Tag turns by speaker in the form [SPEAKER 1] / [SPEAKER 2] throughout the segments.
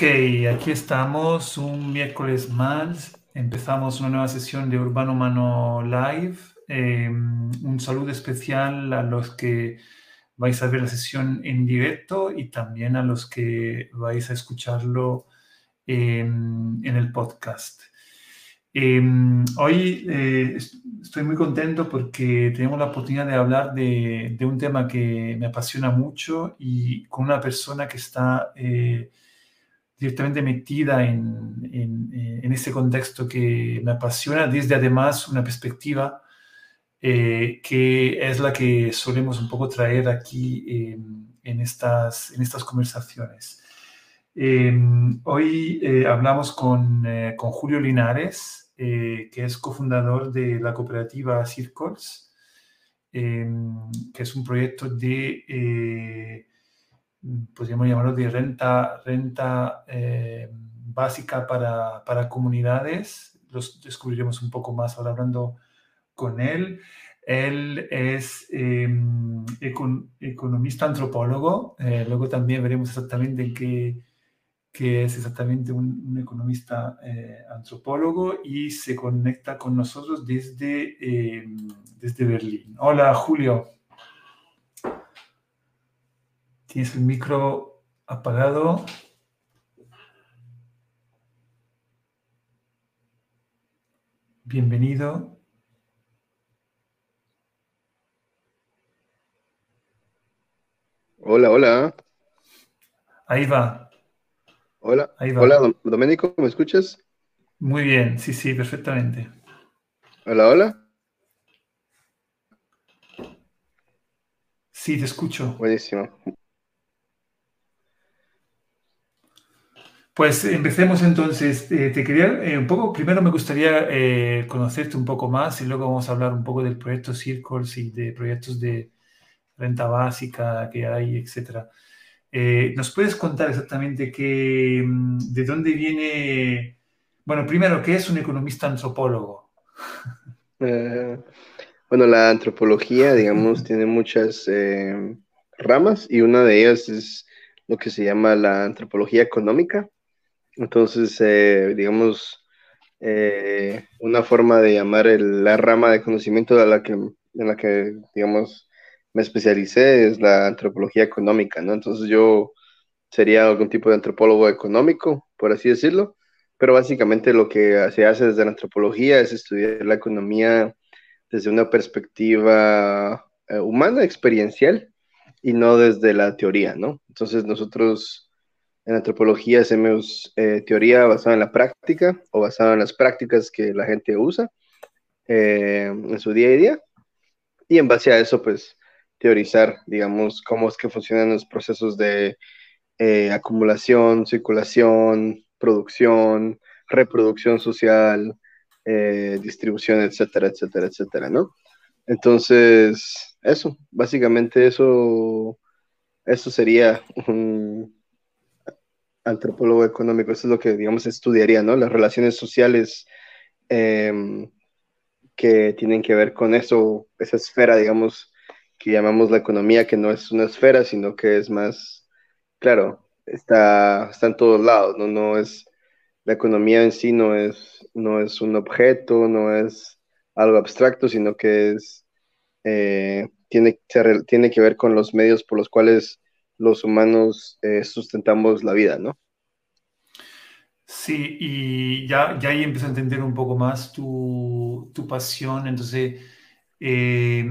[SPEAKER 1] Ok, aquí estamos, un miércoles más. Empezamos una nueva sesión de Urbano Humano Live. Em, un saludo especial a los que vais a ver la sesión en directo y también a los que vais a escucharlo en, el podcast. Em, hoy eh, estoy muy contento porque tenemos la oportunidad de hablar de, un tema que me apasiona mucho y con una persona que está... Eh, directamente metida en, en, eh, en, ese contexto que me apasiona desde además una perspectiva eh, que es la que solemos un poco traer aquí en, estas, en estas conversaciones. Em, hoy eh, hablamos con, con, Julio Linares, que es cofundador de la cooperativa Circles, em, que es un proyecto de podríamos llamarlo de renta, renta eh, básica para, para, comunidades. Los descubriremos un poco más ahora hablando con él. Él es em, economista antropólogo. Eh, luego también veremos exactamente qué, qué es exactamente un, economista eh, antropólogo y se conecta con nosotros desde, em, desde Berlín. Hola, Julio. Tienes el micro apagado. Bienvenido.
[SPEAKER 2] Hola, hola.
[SPEAKER 1] Ahí va.
[SPEAKER 2] Hola. Ahí va. Hola, Domenico, ¿me escuchas?
[SPEAKER 1] Muy bien, sí, sí, perfectamente.
[SPEAKER 2] Hola, hola.
[SPEAKER 1] Sí, te escucho.
[SPEAKER 2] Buenísimo.
[SPEAKER 1] Pues empecemos entonces. Eh, te quería eh, un poco, primero me gustaría eh, conocerte un poco más y luego vamos a hablar un poco del proyecto Circles y de proyectos de renta básica que hay, etcétera. ¿Nos puedes contar exactamente qué, mm, de dónde viene, bueno, primero, qué es un economista antropólogo?
[SPEAKER 2] bueno, la antropología, digamos, tiene muchas ramas y una de ellas es lo que se llama la antropología económica entonces, eh, digamos, eh, una forma de llamar la rama de conocimiento la que, en la que, digamos, me especialicé es la antropología económica, ¿no? Entonces yo sería algún tipo de antropólogo económico, por así decirlo, pero básicamente lo que se hace desde la antropología es estudiar la economía desde una perspectiva eh, humana, experiencial, y no desde la teoría, ¿no? Entonces nosotros en antropología hacemos eh, teoría basada en la práctica o basada en las prácticas que la gente usa eh, en su día a día. Y en base a eso, pues, teorizar, digamos, cómo es que funcionan los procesos de eh, acumulación, circulación, producción, reproducción social, distribución, etcétera, etcétera, etcétera, ¿no? Entonces, eso, básicamente eso, eso sería un antropólogo económico, eso es lo que, digamos, estudiaría, ¿no? Las relaciones sociales em, que tienen que ver con eso, esa esfera, digamos, que llamamos la economía, que no es una esfera, sino que es más, claro, está, está en todos lados, ¿no? No es, la economía en sí no es, no es un objeto, no es algo abstracto, sino que es, eh, tiene, tiene que ver con los medios por los cuales los humanos eh, sustentamos la vida, ¿no?
[SPEAKER 1] Sí, y ya, ya ahí empiezo a entender un poco más tu, pasión. Entonces, eh,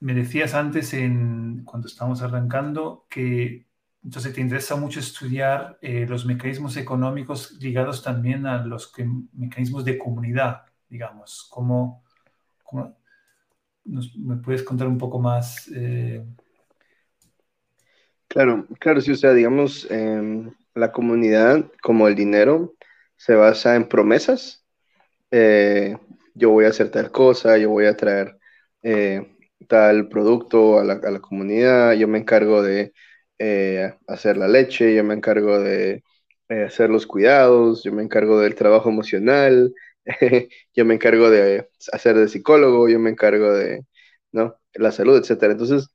[SPEAKER 1] me decías antes, en, cuando estábamos arrancando, que entonces te interesa mucho estudiar eh, los mecanismos económicos ligados también a los mecanismos de comunidad, digamos. ¿Cómo, me puedes contar un poco más?
[SPEAKER 2] Claro, claro, sí, o sea, digamos, em, la comunidad, como el dinero, se basa en promesas. Eh, yo voy a hacer tal cosa, yo voy a traer eh, tal producto a la, comunidad, yo me encargo de eh, hacer la leche, yo me encargo de hacer los cuidados, yo me encargo del trabajo emocional, yo me encargo de hacer de psicólogo, yo me encargo de, ¿no? La salud, etcétera. Entonces,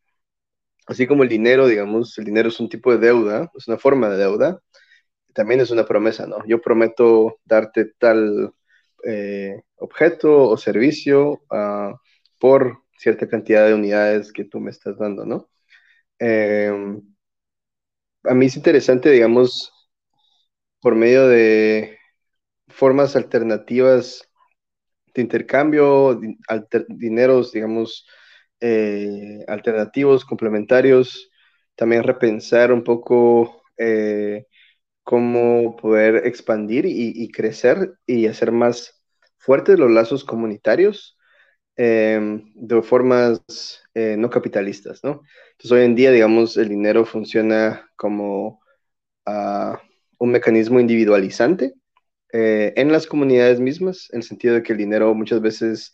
[SPEAKER 2] así como el dinero, digamos, el dinero es un tipo de deuda, es una forma de deuda, también es una promesa, ¿no? Yo prometo darte tal eh, objeto o servicio uh, por cierta cantidad de unidades que tú me estás dando, ¿no? Em, a mí es interesante, digamos, por medio de formas alternativas de intercambio, dineros, digamos, eh, alternativos, complementarios, también repensar un poco eh, cómo poder expandir y, crecer y hacer más fuertes los lazos comunitarios em, de formas eh, no capitalistas, ¿no? Entonces hoy en día, digamos, el dinero funciona como ah, un mecanismo individualizante en las comunidades mismas, en el sentido de que el dinero muchas veces,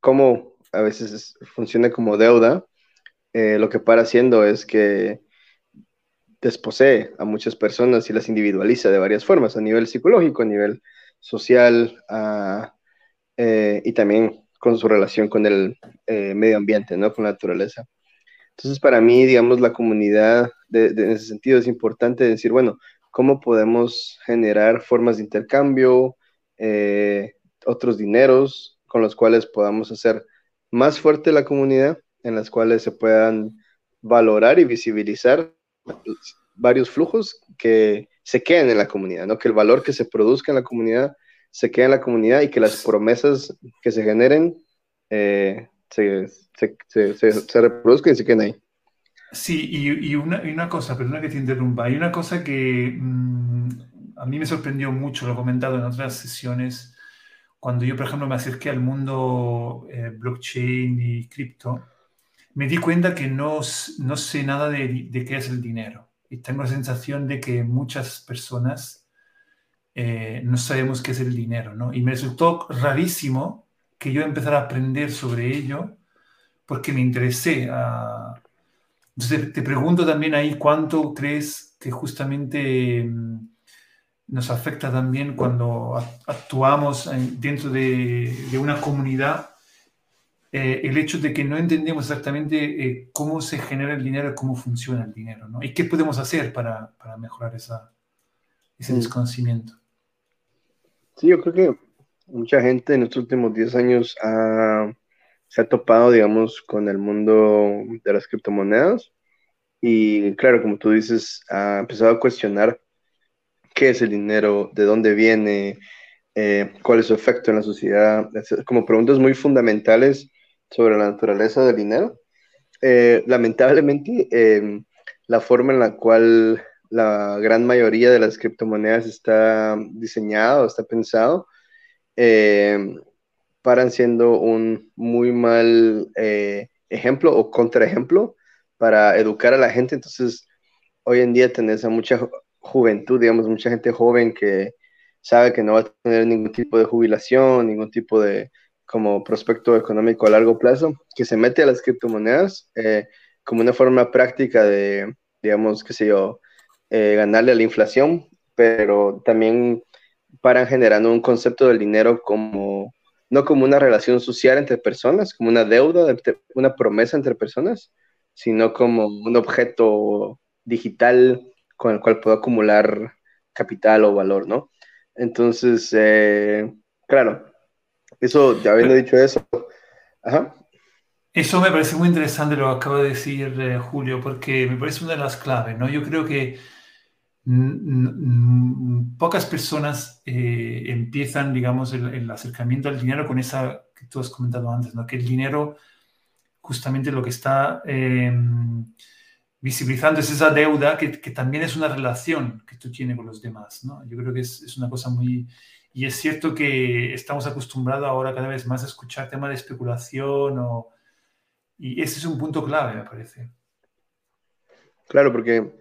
[SPEAKER 2] como a veces funciona como deuda, lo que para haciendo es que desposee a muchas personas y las individualiza de varias formas, a nivel psicológico, a nivel social eh, y también con su relación con el eh, medio ambiente, ¿no? con la naturaleza. Entonces, para mí, digamos, la comunidad en ese sentido es importante decir, bueno, ¿cómo podemos generar formas de intercambio, eh, otros dineros con los cuales podamos hacer más fuerte la comunidad, en las cuales se puedan valorar y visibilizar varios flujos que se queden en la comunidad, ¿no? Que el valor que se produzca en la comunidad se quede en la comunidad y que las promesas que se generen eh, se, reproduzcan y se queden ahí.
[SPEAKER 1] Sí, y, una, cosa, perdona que te interrumpa, hay una cosa que mm, a mí me sorprendió mucho, lo he comentado en otras sesiones, cuando yo, por ejemplo, me acerqué al mundo eh, blockchain y cripto, me di cuenta que no, no sé nada de, de, qué es el dinero. Y tengo la sensación de que muchas personas eh, no sabemos qué es el dinero, ¿no? Y me resultó rarísimo que yo empezara a aprender sobre ello porque me interesé. A... Entonces te pregunto también ahí cuánto crees que justamente mm, nos afecta también cuando actuamos dentro de, de una comunidad eh, el hecho de que no entendemos exactamente eh, cómo se genera el dinero cómo funciona el dinero, ¿no? Y qué podemos hacer para, para mejorar esa, ese mm. desconocimiento.
[SPEAKER 2] Sí, yo creo que mucha gente en estos últimos 10 años se ha topado, digamos, con el mundo de las criptomonedas y claro, como tú dices, ha empezado a cuestionar qué es el dinero, de dónde viene, eh, cuál es su efecto en la sociedad, como preguntas muy fundamentales sobre la naturaleza del dinero. Eh, lamentablemente, em, la forma en la cual la gran mayoría de las criptomonedas está diseñado, está pensado, em, paran siendo un muy mal eh, ejemplo o contraejemplo para educar a la gente. Entonces, hoy en día tenés a mucha juventud, digamos, mucha gente joven que sabe que no va a tener ningún tipo de jubilación, ningún tipo de, como prospecto económico a largo plazo, que se mete a las criptomonedas eh, como una forma práctica de, digamos, qué sé yo, eh, ganarle a la inflación, pero también paran generando un concepto del dinero como, no como una relación social entre personas, como una deuda, una promesa entre personas, sino como un objeto digital con el cual puedo acumular capital o valor, ¿no? Entonces, eh, claro, eso, ya habiendo dicho eso.
[SPEAKER 1] Eso me parece muy interesante lo que acaba de decir eh, Julio, porque me parece una de las claves, ¿no? Yo creo que pocas personas eh, empiezan, digamos, el, acercamiento al dinero con esa que tú has comentado antes, ¿no? Que el dinero justamente lo que está em, visibilizando es esa deuda que, también es una relación que tú tienes con los demás, ¿no? Yo creo que es, una cosa muy y es cierto que estamos acostumbrados ahora cada vez más a escuchar temas de especulación o, y ese es un punto clave, me parece.
[SPEAKER 2] Claro, porque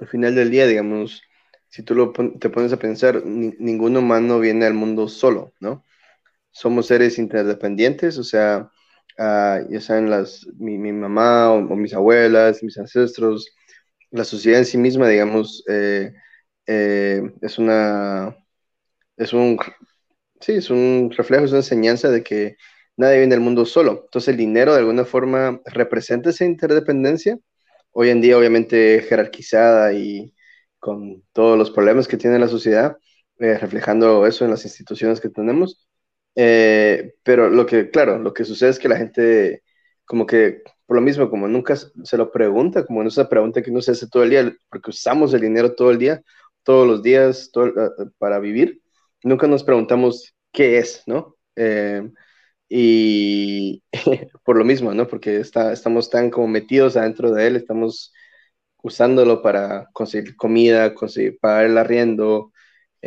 [SPEAKER 2] al final del día, digamos, si tú te pones a pensar, ningún humano viene al mundo solo, ¿no? Somos seres interdependientes, o sea, ah, ya saben, las, mi, mamá o, mis abuelas, mis ancestros, la sociedad en sí misma, digamos, eh, eh, es una es un, sí, es un reflejo, es una enseñanza de que nadie viene del mundo solo. Entonces el dinero de alguna forma representa esa interdependencia, hoy en día obviamente jerarquizada y, con todos los problemas que tiene la sociedad, eh, reflejando eso en las instituciones que tenemos. Eh, pero lo que, claro, lo que sucede es que la gente, como que, por lo mismo, como nunca se lo pregunta, como no es una pregunta que uno se hace todo el día, porque usamos el dinero todo el día, todos los días todo, para vivir, nunca nos preguntamos qué es, ¿no? y por lo mismo, ¿no? Porque está, estamos tan como metidos adentro de él, estamos usándolo para conseguir comida, conseguir pagar el arriendo,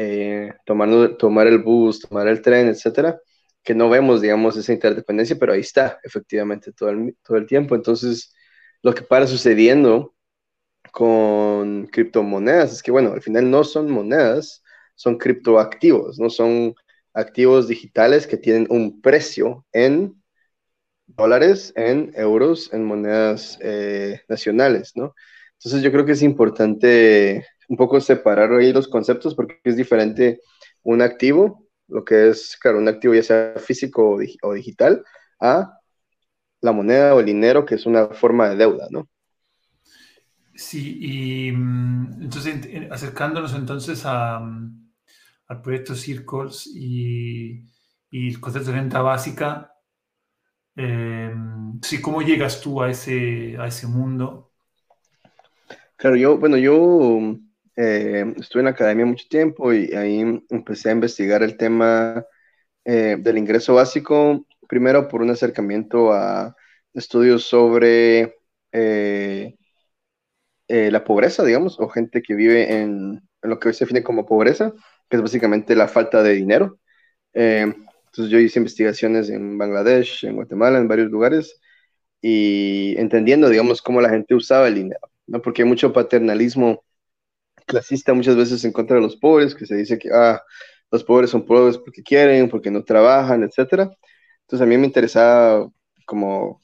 [SPEAKER 2] eh, tomar, tomar el bus, tomar el tren, etcétera, que no vemos, digamos, esa interdependencia, pero ahí está, efectivamente, todo el, todo el tiempo. Entonces, lo que para sucediendo con criptomonedas es que, bueno, al final no son monedas, son criptoactivos, no son activos digitales que tienen un precio en dólares, en euros, en monedas eh, nacionales, ¿no? Entonces yo creo que es importante un poco separar ahí los conceptos porque es diferente un activo, lo que es, claro, un activo ya sea físico o, digital, a la moneda o el dinero, que es una forma de deuda, ¿no?
[SPEAKER 1] Sí, y mm, entonces acercándonos entonces a, mm, al proyecto Circles y, el concepto de renta básica. Eh, sí, ¿cómo llegas tú a ese, a ese mundo?
[SPEAKER 2] Claro, yo, bueno, yo eh, estuve en la academia mucho tiempo y ahí empecé a investigar el tema eh, del ingreso básico, primero por un acercamiento a estudios sobre la pobreza, digamos, o gente que vive en, en lo que hoy se define como pobreza, que es básicamente la falta de dinero. Eh, entonces yo hice investigaciones en Bangladesh, en Guatemala, en varios lugares, y entendiendo, digamos, cómo la gente usaba el dinero, ¿no? Porque hay mucho paternalismo clasista muchas veces en contra de los pobres, que se dice que, ah, los pobres son pobres porque quieren, porque no trabajan, etc. Entonces a mí me interesaba como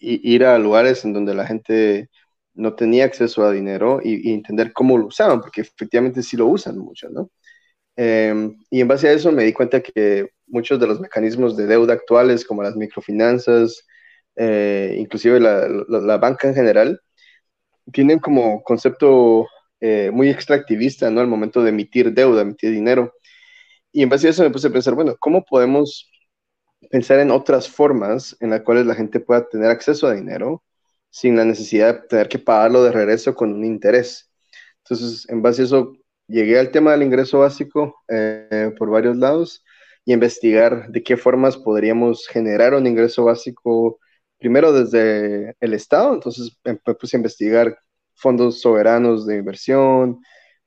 [SPEAKER 2] ir a lugares en donde la gente no tenía acceso a dinero y, entender cómo lo usaban, porque efectivamente sí lo usan mucho, ¿no? Em, y en base a eso me di cuenta que muchos de los mecanismos de deuda actuales, como las microfinanzas, eh, inclusive la, banca en general, tienen como concepto eh, muy extractivista, ¿no? Al momento de emitir deuda, emitir dinero. Y en base a eso me puse a pensar, bueno, ¿cómo podemos pensar en otras formas en las cuales la gente pueda tener acceso a dinero sin la necesidad de tener que pagarlo de regreso con un interés? Entonces, en base a eso, llegué al tema del ingreso básico eh, por varios lados y investigar de qué formas podríamos generar un ingreso básico, primero desde el Estado, entonces me puse a investigar fondos soberanos de inversión,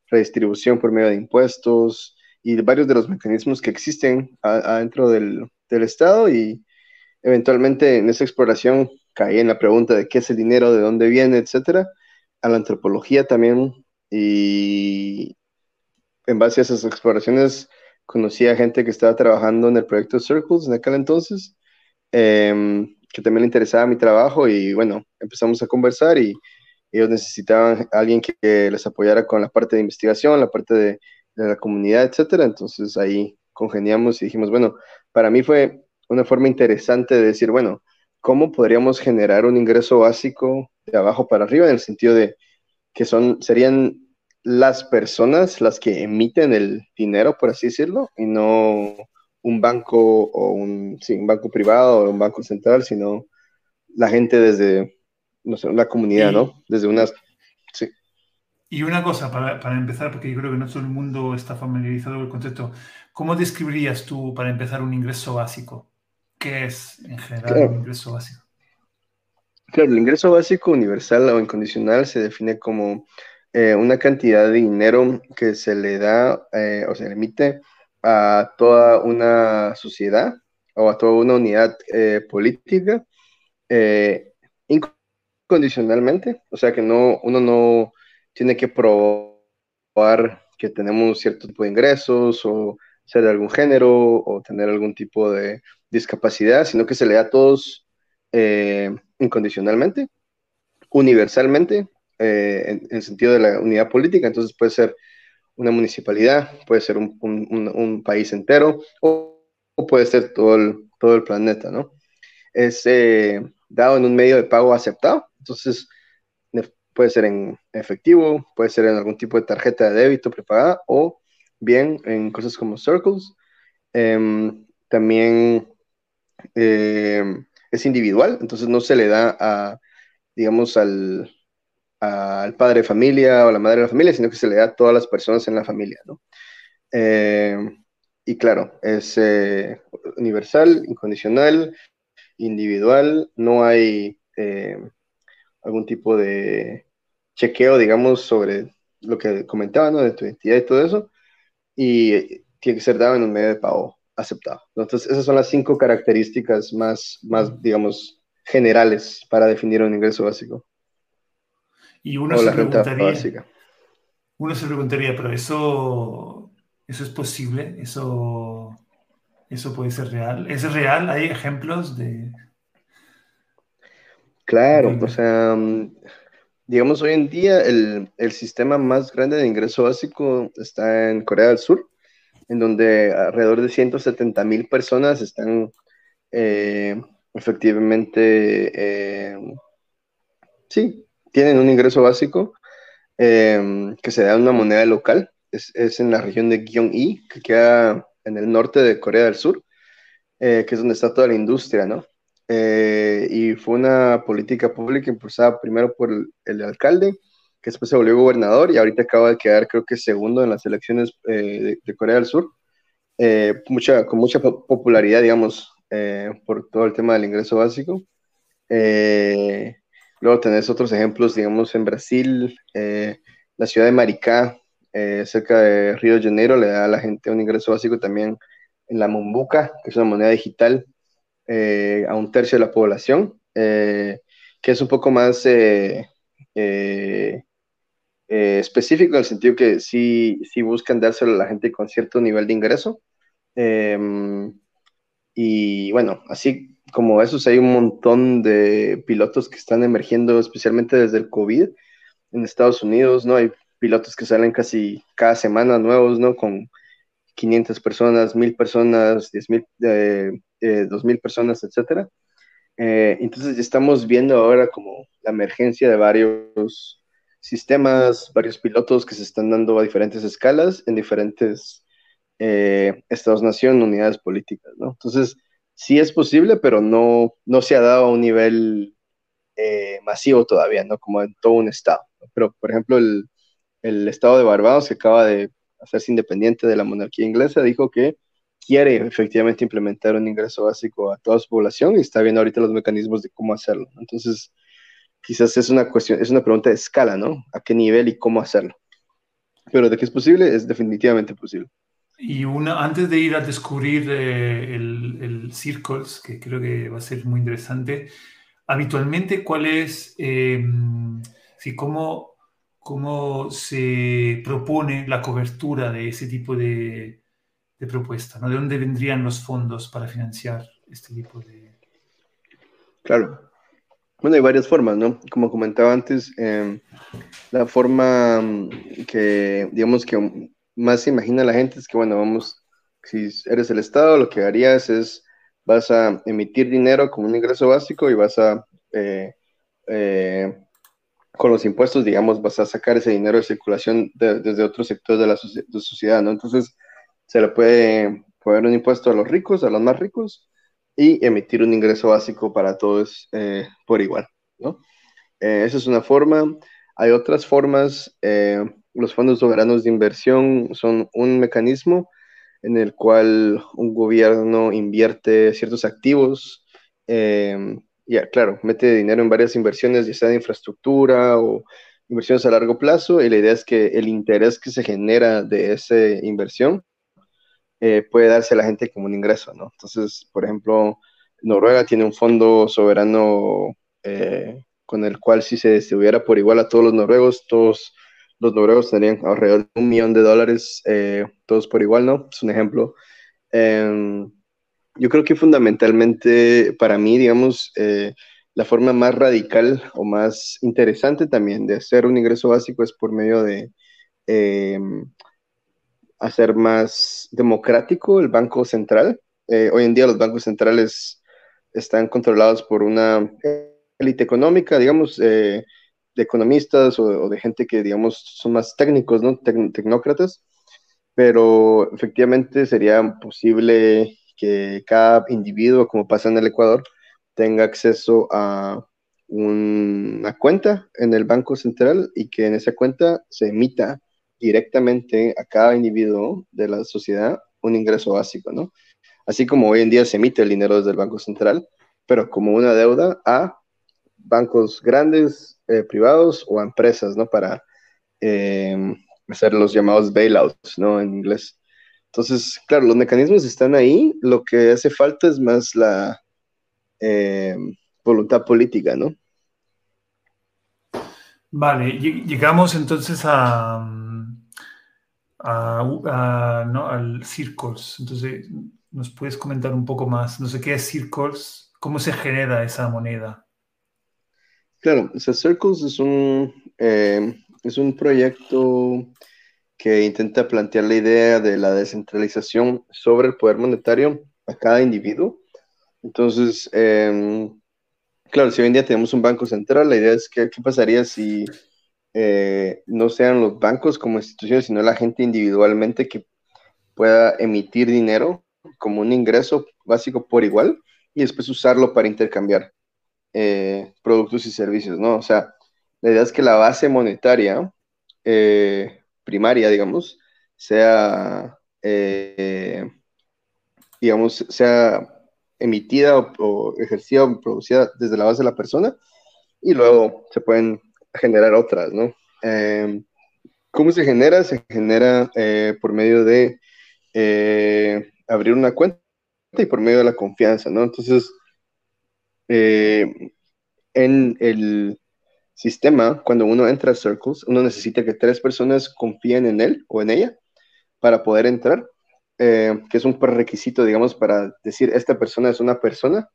[SPEAKER 2] redistribución por medio de impuestos y varios de los mecanismos que existen adentro del, del Estado y eventualmente en esa exploración caí en la pregunta de qué es el dinero, de dónde viene, etcétera, a la antropología también y en base a esas exploraciones conocí a gente que estaba trabajando en el proyecto Circles en aquel entonces, em, que también le interesaba mi trabajo y bueno, empezamos a conversar y ellos necesitaban alguien que, les apoyara con la parte de investigación, la parte de, la comunidad, etcétera. Entonces ahí congeniamos y dijimos, bueno, para mí fue una forma interesante de decir, bueno, ¿cómo podríamos generar un ingreso básico de abajo para arriba en el sentido de que son, serían las personas las que emiten el dinero, por así decirlo, y no un banco o un, sí, un banco privado o un banco central, sino la gente desde, no sé, la comunidad, ¿no? Desde unas... Sí.
[SPEAKER 1] Y una cosa, para, para, empezar, porque yo creo que no todo el mundo está familiarizado con el concepto, ¿cómo describirías tú, para empezar, un ingreso básico? ¿Qué es, en general, un ingreso básico?
[SPEAKER 2] Claro, el ingreso básico universal o incondicional se define como eh, una cantidad de dinero que se le da eh, o se le emite a toda una sociedad o a toda una unidad eh, política incondicionalmente, o sea que no, uno no tiene que probar que tenemos cierto tipo de ingresos o ser de algún género o tener algún tipo de discapacidad, sino que se le da a todos incondicionalmente, universalmente, eh, en, el sentido de la unidad política, entonces puede ser una municipalidad, puede ser un, país entero o, puede ser todo el, todo el planeta, ¿no? Es eh, dado en un medio de pago aceptado, entonces puede ser en efectivo, puede ser en algún tipo de tarjeta de débito prepagada o bien en cosas como Circles. Em, también em, es individual, entonces no se le da a, digamos, al, al padre de familia o la madre de la familia, sino que se le da a todas las personas en la familia, ¿no? Em, y claro, es eh, universal, incondicional, individual, no hay algún tipo de chequeo, digamos, sobre lo que comentaba, ¿no? De tu identidad y todo eso, y tiene que ser dado en un medio de pago aceptado. Entonces, esas son las cinco características más, más digamos, generales para definir un ingreso básico.
[SPEAKER 1] Y uno se preguntaría, uno se preguntaría, pero eso ¿Eso es posible? ¿Eso, eso puede ser real? ¿Es real? ¿Hay ejemplos de...?
[SPEAKER 2] Claro, o sea, mm, digamos hoy en día el, sistema más grande de ingreso básico está en Corea del Sur, en donde alrededor de 170 mil personas están eh, efectivamente, eh, sí, tienen un ingreso básico eh, que se da en una moneda local es, en la región de Gyeonggi, que queda en el norte de Corea del Sur, eh, que es donde está toda la industria, ¿no? Eh, y fue una política pública impulsada primero por el, alcalde, que después se volvió gobernador y ahorita acaba de quedar, creo que segundo en las elecciones eh, de, Corea del Sur, mucha, con mucha popularidad, digamos, por todo el tema del ingreso básico. luego tenés otros ejemplos, digamos, en Brasil, la ciudad de Maricá, eh, cerca de Río de Janeiro, le da a la gente un ingreso básico también en la Mumbuca, que es una moneda digital, eh, a un tercio de la población, eh, que es un poco más específico en el sentido que sí, buscan dárselo a la gente con cierto nivel de ingreso. Em, y bueno, así como esos, hay un montón de pilotos que están emergiendo, especialmente desde el COVID en Estados Unidos, ¿no? Hay pilotos que salen casi cada semana nuevos, ¿no? Con 500 personas, 1000 personas, 10.000, eh, 2000 personas, etcétera. Eh, entonces estamos viendo ahora como la emergencia de varios sistemas, varios pilotos que se están dando a diferentes escalas en diferentes eh, estados-nación, unidades políticas, ¿no? Entonces, sí es posible, pero no, no se ha dado a un nivel eh, masivo todavía, ¿no? Como en todo un estado. Pero, por ejemplo, el, el estado de Barbados, que acaba de hacerse independiente de la monarquía inglesa, dijo que quiere efectivamente implementar un ingreso básico a toda su población y está viendo ahorita los mecanismos de cómo hacerlo. Entonces, quizás es una cuestión, es una pregunta de escala, ¿no? ¿A qué nivel y cómo hacerlo? Pero de que es posible, es definitivamente posible.
[SPEAKER 1] Y una, antes de ir a descubrir eh, el, el, Circles, que creo que va a ser muy interesante, habitualmente, ¿cuál es, eh, si cómo cómo se propone la cobertura de ese tipo de, de propuesta, ¿no? ¿De dónde vendrían los fondos para financiar este tipo de...
[SPEAKER 2] Claro. Bueno, hay varias formas, ¿no? Como comentaba antes, em, la forma mm, que, digamos, que más se imagina la gente es que, bueno, vamos, si eres el Estado, lo que harías es, vas a emitir dinero como un ingreso básico y vas a eh, eh, con los impuestos, digamos, vas a sacar ese dinero de circulación desde otros sectores de la sociedad, ¿no? Entonces, se le puede poner un impuesto a los ricos, a los más ricos, y emitir un ingreso básico para todos eh, por igual, ¿no? Eh, esa es una forma. Hay otras formas. Eh, los fondos soberanos de inversión son un mecanismo en el cual un gobierno invierte ciertos activos ya, claro, mete dinero en varias inversiones, ya sea de infraestructura o inversiones a largo plazo, y la idea es que el interés que se genera de esa inversión eh, puede darse a la gente como un ingreso, ¿no? Entonces, por ejemplo, Noruega tiene un fondo soberano eh, con el cual si se distribuyera por igual a todos los noruegos, todos los noruegos tendrían alrededor de un millón de dólares, eh, todos por igual, ¿no? Es un ejemplo. Em, yo creo que fundamentalmente para mí, digamos, la forma más radical o más interesante también de hacer un ingreso básico es por medio de em, hacer más democrático el Banco Central. Eh, hoy en día los bancos centrales están controlados por una élite económica, digamos, eh, economistas o, de gente que, digamos, son más técnicos, ¿no? tecnócratas, pero efectivamente sería posible que cada individuo, como pasa en el Ecuador, tenga acceso a una cuenta en el Banco Central y que en esa cuenta se emita directamente a cada individuo de la sociedad un ingreso básico, ¿no? Así como hoy en día se emite el dinero desde el Banco Central, pero como una deuda a bancos grandes, eh, privados o a empresas, ¿no? Para eh, hacer los llamados bailouts, ¿no? En inglés. Entonces, claro, los mecanismos están ahí, lo que hace falta es más la eh, voluntad política, ¿no?
[SPEAKER 1] Vale, llegamos entonces a, al Circles. Entonces, ¿nos puedes comentar un poco más? No sé qué es Circles, cómo se genera esa moneda.
[SPEAKER 2] Claro, o Circles es un, eh, es un proyecto que intenta plantear la idea de la descentralización sobre el poder monetario a cada individuo. Entonces, em, claro, si hoy en día tenemos un banco central, la idea es que qué pasaría si eh, no sean los bancos como instituciones, sino la gente individualmente que pueda emitir dinero como un ingreso básico por igual y después usarlo para intercambiar eh, productos y servicios, ¿no? O sea, la idea es que la base monetaria eh, primaria, digamos, sea, digamos, sea emitida o, ejercida o producida desde la base de la persona y luego se pueden generar otras, ¿no? Em, ¿Cómo se genera? Se genera eh, por medio de eh, abrir una cuenta y por medio de la confianza, ¿no? Entonces, eh, en el sistema, cuando uno entra a Circles, uno necesita que tres personas confíen en él o en ella para poder entrar que es un prerequisito, digamos, para decir esta persona es una persona,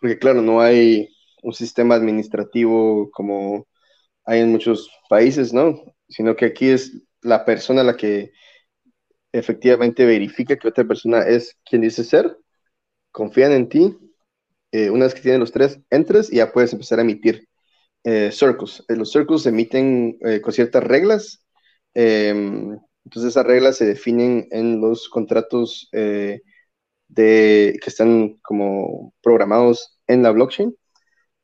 [SPEAKER 2] porque claro, no hay un sistema administrativo como hay en muchos países, ¿no? Sino que aquí es la persona la que efectivamente verifica que otra persona es quien dice ser, confían en ti, eh, una vez que tienen los tres, entras y ya puedes empezar a emitir eh, circles. los circles se emiten con ciertas reglas. Em, entonces esas reglas se definen en los contratos eh, de, que están como programados en la blockchain.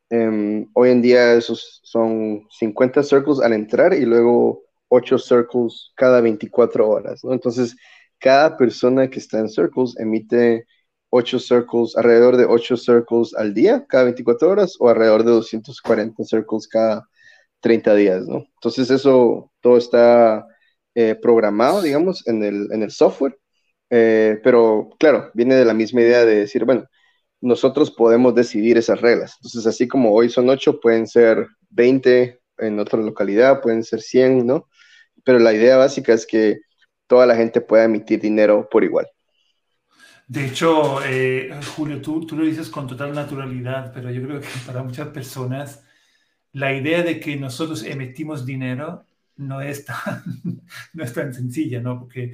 [SPEAKER 2] Em, hoy en día esos son 50 circles al entrar y luego 8 circles cada 24 horas. Entonces cada persona que está en circles emite 8 circles, alrededor de 8 circles al día, cada 24 horas, o alrededor de 240 circles cada 30 días, ¿no? Entonces eso todo está eh, programado, digamos, en el, en el software, eh, pero claro, viene de la misma idea de decir, bueno, nosotros podemos decidir esas reglas. Entonces, así como hoy son 8, pueden ser 20 en otra localidad, pueden ser 100, ¿no? Pero la idea básica es que toda la gente pueda emitir dinero por igual.
[SPEAKER 1] De hecho, eh, Julio, tú, tú lo dices con total naturalidad, pero yo creo que para muchas personas la idea de que nosotros emitimos dinero no es tan, no es tan sencilla, ¿no? Porque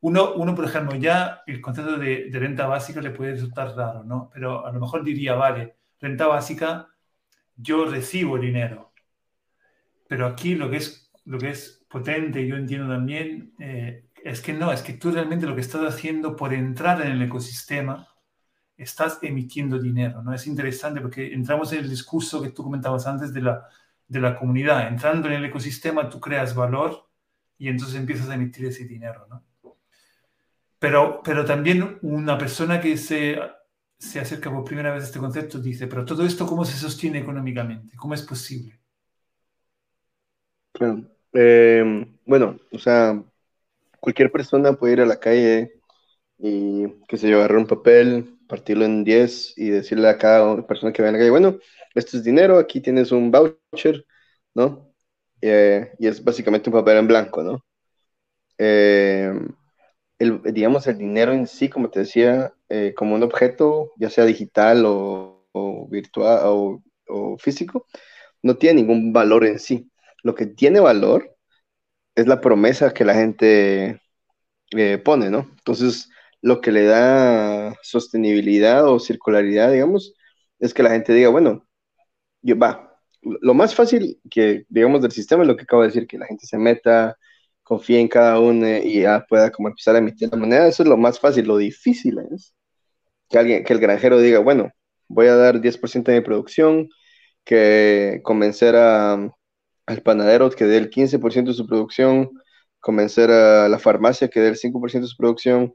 [SPEAKER 1] uno, uno, por ejemplo, ya el concepto de, renta básica le puede resultar raro, ¿no? Pero a lo mejor diría, vale, renta básica, yo recibo dinero. Pero aquí lo que es, lo que es potente, yo entiendo también, eh, es que no, es que tú realmente lo que estás haciendo por entrar en el ecosistema, estás emitiendo dinero, ¿no? Es interesante porque entramos en el discurso que tú comentabas antes de la de la comunidad. Entrando en el ecosistema, tú creas valor y entonces empiezas a emitir ese dinero, ¿no? Pero, pero también una persona que se, se acerca por primera vez a este concepto dice, pero todo esto, ¿cómo se sostiene económicamente? ¿Cómo es posible?
[SPEAKER 2] Eh, bueno, o sea, cualquier persona puede ir a la calle y, que se yo, agarrar un papel, partirlo en 10 y decirle a cada persona que vea en la calle, bueno, esto es dinero, aquí tienes un voucher, ¿no? Eh, y es básicamente un papel en blanco, ¿no? Eh, el, digamos, el dinero en sí, como te decía, eh, como un objeto, ya sea digital o, virtual o, físico, no tiene ningún valor en sí. Lo que tiene valor es la promesa que la gente pone, ¿no? Entonces, lo que le da sostenibilidad o circularidad, digamos, es que la gente diga, bueno, yo va, lo más fácil que, digamos, del sistema es lo que acabo de decir, que la gente se meta, confíe en cada uno y ya pueda como empezar a emitir la moneda. Eso es lo más fácil. Lo difícil es que alguien, que el granjero diga, bueno, voy a dar 10% de mi producción, que convencer a, al panadero que dé el 15% de su producción, convencer a la farmacia que dé el 5% de su producción,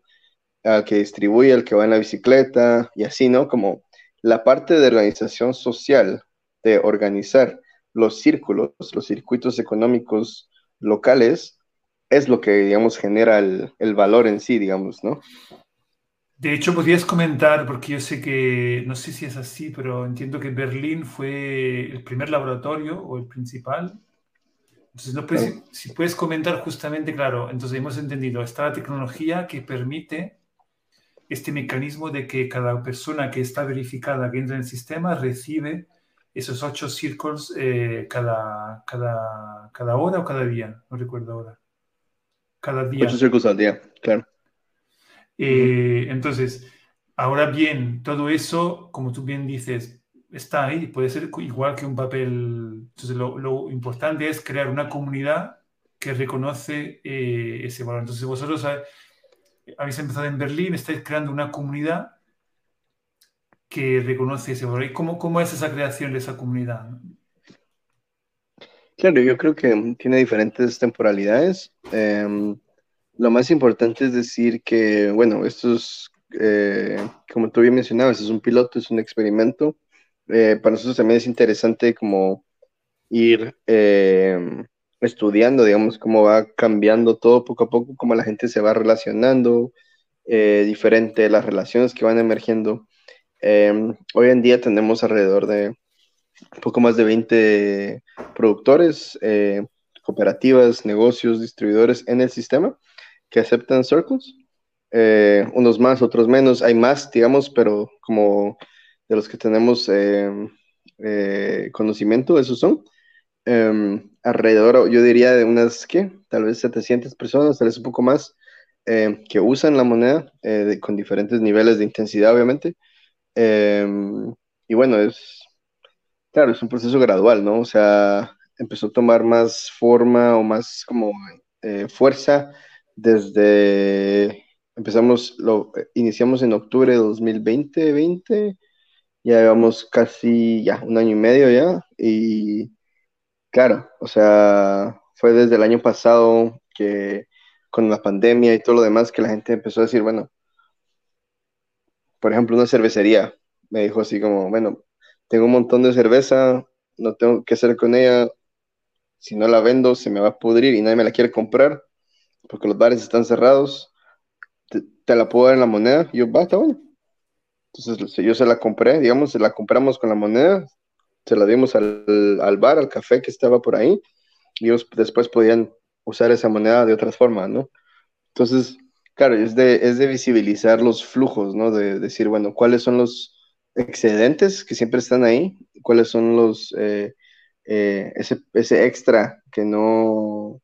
[SPEAKER 2] al que distribuye, al que va en la bicicleta, y así, ¿no? Como la parte de organización social, de organizar los círculos, los circuitos económicos locales, es lo que, digamos, genera el, el valor en sí, digamos, ¿no?
[SPEAKER 1] De hecho, podrías comentar, porque yo sé que, no sé si es así, pero entiendo que Berlín fue el primer laboratorio o el principal. Entonces, no puedes, si puedes comentar justamente, claro, entonces hemos entendido, está la tecnología que permite este mecanismo de que cada persona que está verificada, que entra en el sistema, recibe esos ocho círculos eh, cada, cada, cada hora o cada día, no recuerdo ahora. Cada día.
[SPEAKER 2] Ocho círculos al día, claro.
[SPEAKER 1] Eh, entonces, ahora bien, todo eso, como tú bien dices, está ahí, puede ser igual que un papel. Entonces, lo, lo importante es crear una comunidad que reconoce eh, ese valor. Entonces, vosotros habéis empezado en Berlín, estáis creando una comunidad que reconoce ese valor. ¿Y cómo, cómo es esa creación de esa comunidad?
[SPEAKER 2] Claro, yo creo que tiene diferentes temporalidades. Em, lo más importante es decir que, bueno, esto es, eh, como tú bien mencionabas, es un piloto, es un experimento. Eh, para nosotros también es interesante como ir em, estudiando, digamos, cómo va cambiando todo poco a poco, cómo la gente se va relacionando, eh, diferente las relaciones que van emergiendo. Em, hoy en día tenemos alrededor de poco más de 20 productores, eh, cooperativas, negocios, distribuidores en el sistema que aceptan Circles. Eh, unos más, otros menos. Hay más, digamos, pero como de los que tenemos em, conocimiento, esos son. Em, alrededor, yo diría, de unas, ¿qué? Tal vez 700 personas, tal vez un poco más, em, que usan la moneda eh, con diferentes niveles de intensidad, obviamente. Y bueno, es, claro, es un proceso gradual, ¿no? O sea, empezó a tomar más forma o más como eh, fuerza desde, empezamos, lo iniciamos en octubre de 2020, 20, ya llevamos casi ya un año y medio ya, y Claro, o sea, fue desde el año pasado que con la pandemia y todo lo demás que la gente empezó a decir, bueno, por ejemplo, una cervecería me dijo así como, bueno, tengo un montón de cerveza, no tengo qué hacer con ella, si no la vendo se me va a pudrir y nadie me la quiere comprar porque los bares están cerrados, te, la puedo dar en la moneda, y yo, va, está bueno. Entonces yo se la compré, digamos, se la compramos con la moneda, se la dimos al, al, bar, al café que estaba por ahí, y ellos después podían usar esa moneda de otras formas, ¿no? Entonces, claro, es de, es de visibilizar los flujos, ¿no? De, decir, bueno, cuáles son los excedentes que siempre están ahí, cuáles son los, eh, eh, ese, ese extra que no,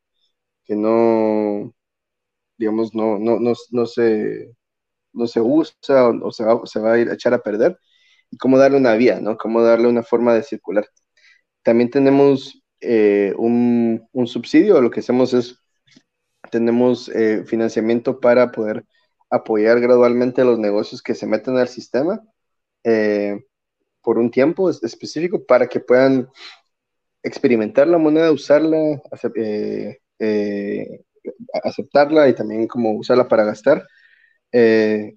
[SPEAKER 2] que no, digamos, no, no, no, no se, no se usa o, se, va, se va a ir a echar a perder y cómo darle una vía, ¿no? Cómo darle una forma de circular. También tenemos eh, un, un, subsidio, lo que hacemos es, tenemos financiamiento para poder apoyar gradualmente los negocios que se meten al sistema eh, por un tiempo específico para que puedan experimentar la moneda, usarla, aceptarla y también como usarla para gastar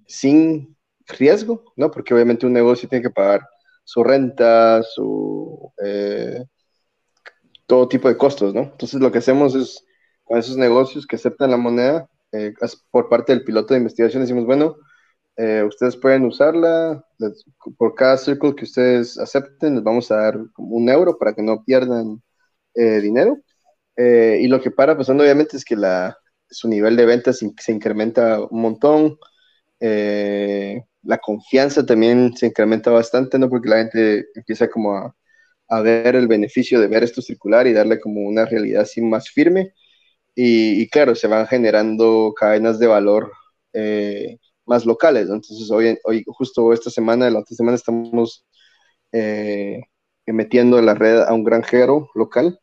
[SPEAKER 2] sin riesgo, ¿no? Porque obviamente un negocio tiene que pagar su renta, su eh, todo tipo de costos, ¿no? Entonces lo que hacemos es con esos negocios que aceptan la moneda, eh, por parte del piloto de investigación decimos, bueno, eh, ustedes pueden usarla, por cada círculo que ustedes acepten les vamos a dar un euro para que no pierdan dinero. y lo que para pasando obviamente es que la, su nivel de ventas se incrementa un montón. Eh, la confianza también se incrementa bastante, ¿no? Porque la gente empieza como a, ver el beneficio de ver esto circular y darle como una realidad así más firme. Y, claro, se van generando cadenas de valor eh, más locales, Entonces, hoy, hoy, justo esta semana, la otra semana, estamos eh, metiendo en la red a un granjero local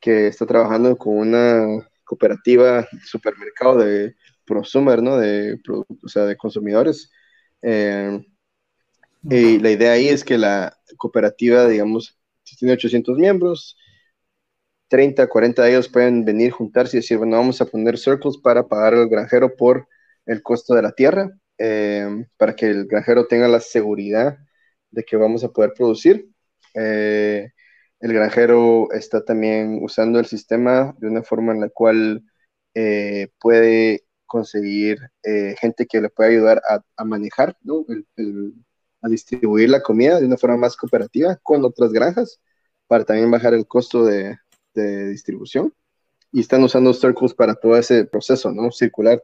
[SPEAKER 2] que está trabajando con una cooperativa supermercado de prosumer, ¿no? De, o sea, de consumidores. Eh, y la idea ahí es que la cooperativa, digamos, tiene 800 miembros, 30, 40 de ellos pueden venir, juntarse y decir, bueno, vamos a poner circles para pagar al granjero por el costo de la tierra, eh, para que el granjero tenga la seguridad de que vamos a poder producir. Eh, el granjero está también usando el sistema de una forma en la cual eh, puede conseguir gente que le pueda ayudar a, manejar, ¿no? a distribuir la comida de una forma más cooperativa con otras granjas para también bajar el costo de, de distribución y están usando Circles para todo ese proceso, ¿no? Circular.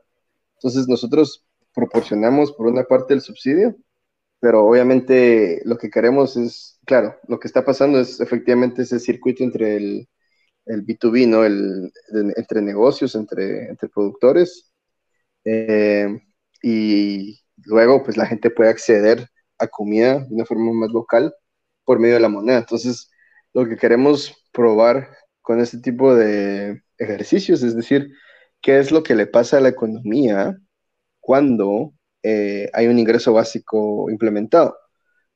[SPEAKER 2] Entonces nosotros proporcionamos por una parte el subsidio, pero obviamente lo que queremos es, claro, lo que está pasando es efectivamente ese circuito entre el, el B2B, ¿no? El, entre negocios, entre, entre productores, eh, y luego pues la gente puede acceder a comida de una forma más local por medio de la moneda. Entonces, lo que queremos probar con este tipo de ejercicios, es decir, qué es lo que le pasa a la economía cuando eh, hay un ingreso básico implementado,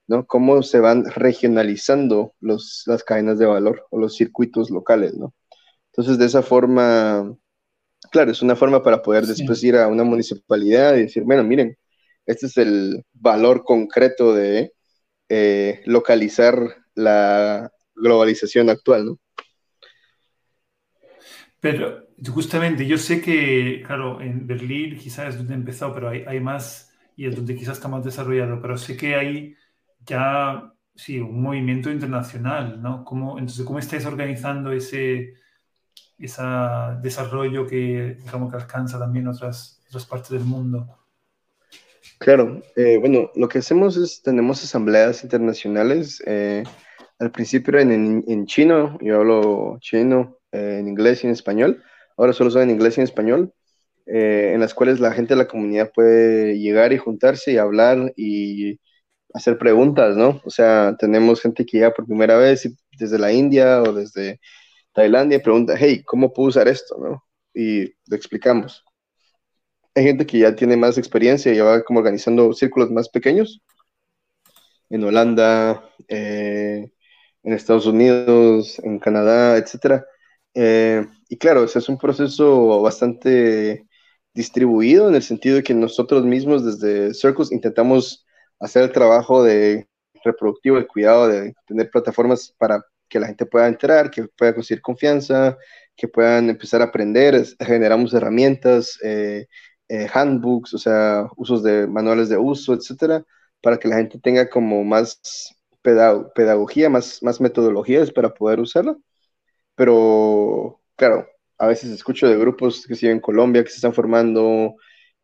[SPEAKER 2] ¿no? Cómo se van regionalizando los, las cadenas de valor o los circuitos locales, ¿no? Entonces, de esa forma, claro, es una forma para poder después ir a una municipalidad y decir, bueno, miren, este es el valor concreto de eh, localizar la globalización actual, ¿no?
[SPEAKER 1] Pero justamente yo sé que, claro, en Berlín quizás es donde he empezado, pero hay, hay más y es donde quizás está más desarrollado, pero sé que hay ya, sí, un movimiento internacional, ¿no? ¿Cómo, entonces, ¿cómo estáis organizando ese, ese desarrollo que, digamos, que alcanza también otras, otras partes del mundo?
[SPEAKER 2] Claro, eh, bueno, lo que hacemos es, tenemos asambleas internacionales, eh, al principio en, en, en chino, yo hablo chino, en inglés y en español. Ahora solo son en inglés y en español, eh, en las cuales la gente de la comunidad puede llegar y juntarse y hablar y hacer preguntas, ¿no? O sea, tenemos gente que llega por primera vez desde la India o desde Tailandia pregunta, hey, ¿cómo puedo usar esto? ¿no? Y le explicamos. Hay gente que ya tiene más experiencia y va como organizando círculos más pequeños. En Holanda, eh, en Estados Unidos, en Canadá, etcétera. Eh, y claro, ese es un proceso bastante distribuido en el sentido de que nosotros mismos desde Circus intentamos hacer el trabajo de reproductivo, el cuidado de tener plataformas para que la gente pueda entrar, que pueda conseguir confianza, que puedan empezar a aprender, generamos herramientas, eh, eh, handbooks, o sea, usos de manuales de uso, etcétera, para que la gente tenga como más pedagogía, más, más metodologías para poder usarla. Pero, claro, a veces escucho de grupos que siguen en Colombia, que se están formando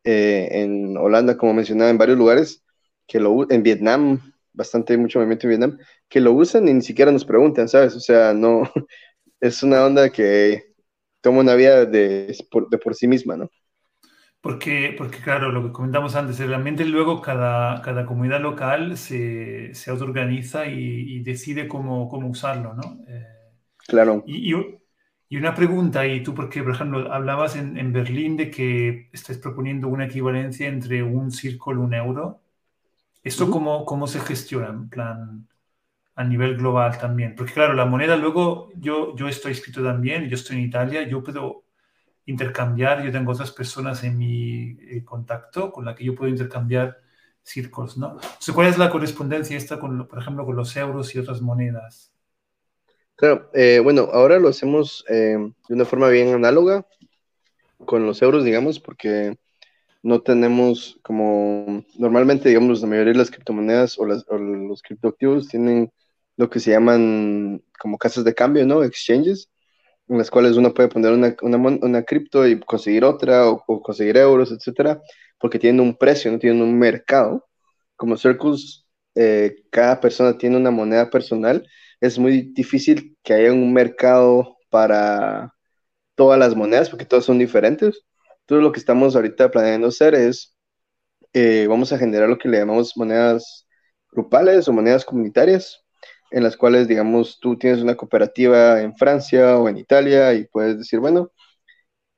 [SPEAKER 2] eh, en Holanda, como mencionaba, en varios lugares, que lo en Vietnam, bastante mucho movimiento en Vietnam, que lo usan y ni siquiera nos preguntan, ¿sabes? O sea, no, es una onda que toma una vida de, de por sí misma, ¿no?
[SPEAKER 1] Porque, porque, claro, lo que comentamos antes, realmente luego cada, cada comunidad local se, se autoorganiza y, decide cómo, cómo usarlo, ¿no? Eh,
[SPEAKER 2] Claro.
[SPEAKER 1] Y, y, una pregunta, y tú, porque, por ejemplo, hablabas en, en Berlín de que estáis proponiendo una equivalencia entre un círculo y un euro. ¿Esto cómo, cómo se gestiona en plan a nivel global también? Porque, claro, la moneda luego, yo, yo estoy escrito también, yo estoy en Italia, yo puedo intercambiar, yo tengo otras personas en mi eh, contacto con la que yo puedo intercambiar círculos, ¿no? Entonces, ¿cuál es la correspondencia esta, con, por ejemplo, con los euros y otras monedas?
[SPEAKER 2] Claro, eh, bueno, ahora lo hacemos eh, de una forma bien análoga con los euros, digamos, porque no tenemos como, normalmente, digamos, la mayoría de las criptomonedas o, los criptoactivos tienen lo que se llaman como casas de cambio, ¿no? Exchanges, en las cuales uno puede poner una, una, cripto y conseguir otra o, conseguir euros, etcétera, porque tienen un precio, no tienen un mercado. Como Circus, eh, cada persona tiene una moneda personal es muy difícil que haya un mercado para todas las monedas porque todas son diferentes. Entonces lo que estamos ahorita planeando hacer es, eh, vamos a generar lo que le llamamos monedas grupales o monedas comunitarias, en las cuales, digamos, tú tienes una cooperativa en Francia o en Italia y puedes decir, bueno,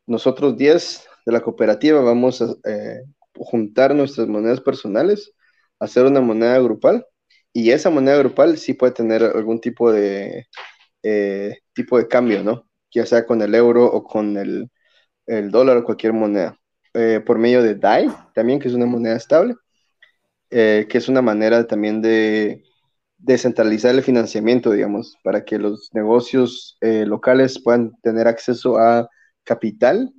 [SPEAKER 2] nosotros 10 de la cooperativa vamos a eh, juntar nuestras monedas personales, hacer una moneda grupal y esa moneda grupal sí puede tener algún tipo de, eh, tipo de cambio, ¿no? Ya sea con el euro o con el, el dólar o cualquier moneda. Eh, por medio de DAI, también, que es una moneda estable, que es una manera también de descentralizar el financiamiento, digamos, para que los negocios locales puedan tener acceso a capital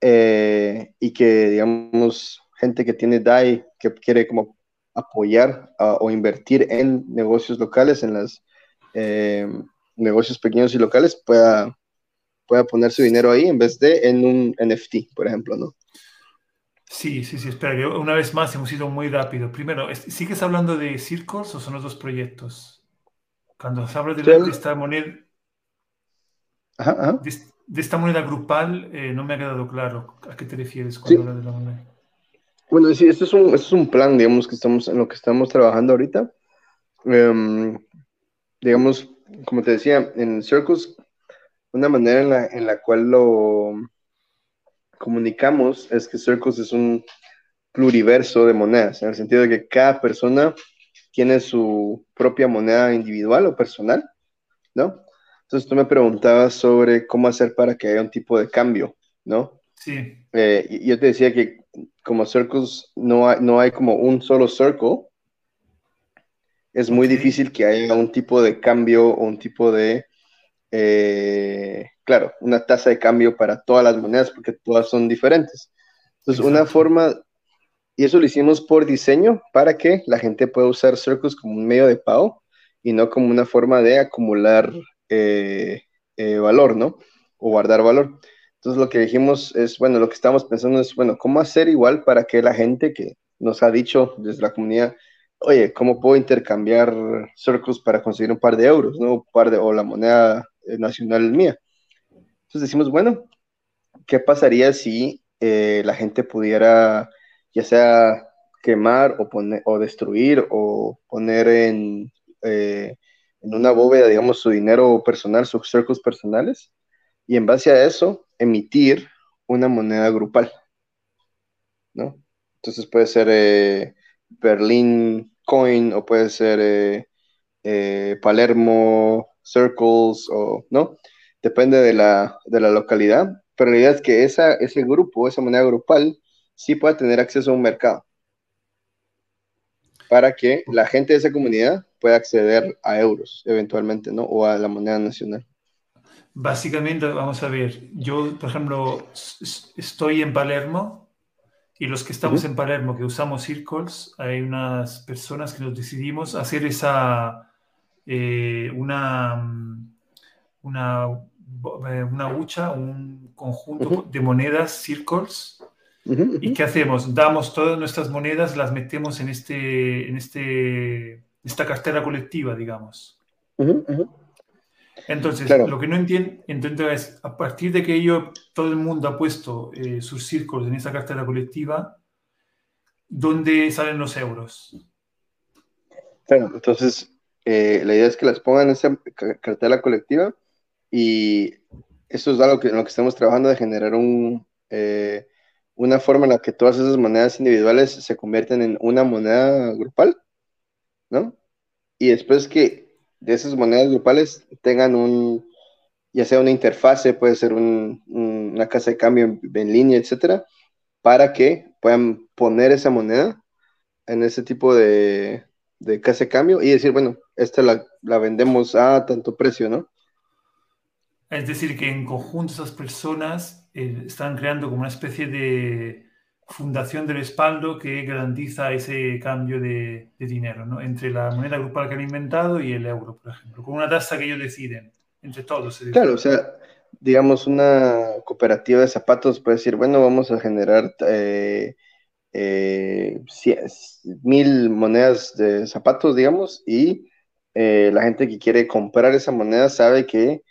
[SPEAKER 2] eh, y que, digamos, gente que tiene DAI, que quiere como apoyar o invertir en negocios locales, en los eh, negocios pequeños y locales, pueda, pueda poner su dinero ahí en vez de en un NFT, por ejemplo, ¿no?
[SPEAKER 1] Sí, sí, sí, espera, una vez más hemos ido muy rápido. Primero, ¿sigues hablando de Circles o son los dos proyectos? Cuando se habla de, esta moneda... Ajá, de esta moneda grupal eh, no me ha quedado claro a qué te refieres cuando hablas de la moneda.
[SPEAKER 2] Bueno, sí, esto es, un, es un plan, digamos, que estamos, en lo que estamos trabajando ahorita. Em, digamos, como te decía, en Circus, una manera en la, en la cual lo comunicamos es que Circus es un pluriverso de monedas, en el sentido de que cada persona tiene su propia moneda individual o personal, ¿no? Entonces tú me preguntabas sobre cómo hacer para que haya un tipo de cambio, ¿no?
[SPEAKER 1] Sí.
[SPEAKER 2] Eh, yo te decía que como circles no hay, no hay como un solo circle. Es muy difícil que haya un tipo de cambio o un tipo de, eh, claro, una tasa de cambio para todas las monedas porque todas son diferentes. Entonces, una forma, y eso lo hicimos por diseño para que la gente pueda usar circles como un medio de pago y no como una forma de acumular eh, eh, valor, ¿no? O guardar valor. Entonces lo que dijimos es, bueno, lo que estamos pensando es, bueno, ¿cómo hacer igual para que la gente que nos ha dicho desde la comunidad, oye, ¿cómo puedo intercambiar circles para conseguir un par de euros, ¿no? Un par de, o la moneda eh, nacional mía. Entonces decimos, bueno, ¿qué pasaría si la gente pudiera, ya sea quemar o, poner, o destruir o poner en, en una bóveda, digamos, su dinero personal, sus circos personales, y en base a eso emitir una moneda grupal, ¿no? Entonces puede ser eh, Berlín Coin o puede ser eh, eh, Palermo Circles o, ¿no? Depende de la, localidad, pero la idea es que ese grupo, esa moneda grupal, sí pueda tener acceso a un mercado para que la gente de esa comunidad pueda acceder a euros eventualmente, ¿no? O a la moneda nacional.
[SPEAKER 1] Básicamente, vamos a ver, yo, por ejemplo, estoy en Palermo y los que estamos en Palermo, que usamos Circles, hay unas personas que nos decidimos hacer esa, eh, una, una, eh, una hucha, un conjunto de monedas Circles ¿Y qué hacemos? Damos todas nuestras monedas, las metemos en, este, en este, esta cartera colectiva, digamos. Entonces, lo que no entiendo, es, a partir de que yo, todo el mundo ha puesto eh, sus círculos en esa cartera colectiva, ¿dónde salen los euros?
[SPEAKER 2] Claro, entonces, eh, la idea es que las pongan en esa cartera colectiva y eso es algo que, en lo que estamos trabajando de generar un... Eh, una forma en la que todas esas monedas individuales se convierten en una moneda grupal, ¿no? Y después que de esas monedas grupales tengan un, ya sea una interfase, puede ser una casa de cambio en, línea, etcétera, para que puedan poner esa moneda en ese tipo de, casa de cambio y decir, bueno, esta la, la vendemos a tanto precio, ¿no?
[SPEAKER 1] Es decir, que en conjunto esas personas eh, están creando como una especie de fundación de respaldo que garantiza ese cambio de, dinero ¿no? entre la moneda grupal que han inventado y el euro, por ejemplo, con una tasa que ellos deciden, entre todos.
[SPEAKER 2] Claro, o sea, digamos, una cooperativa de zapatos puede decir, bueno, vamos a generar eh, eh, mil monedas de zapatos, digamos, y la gente que quiere comprar esa moneda sabe que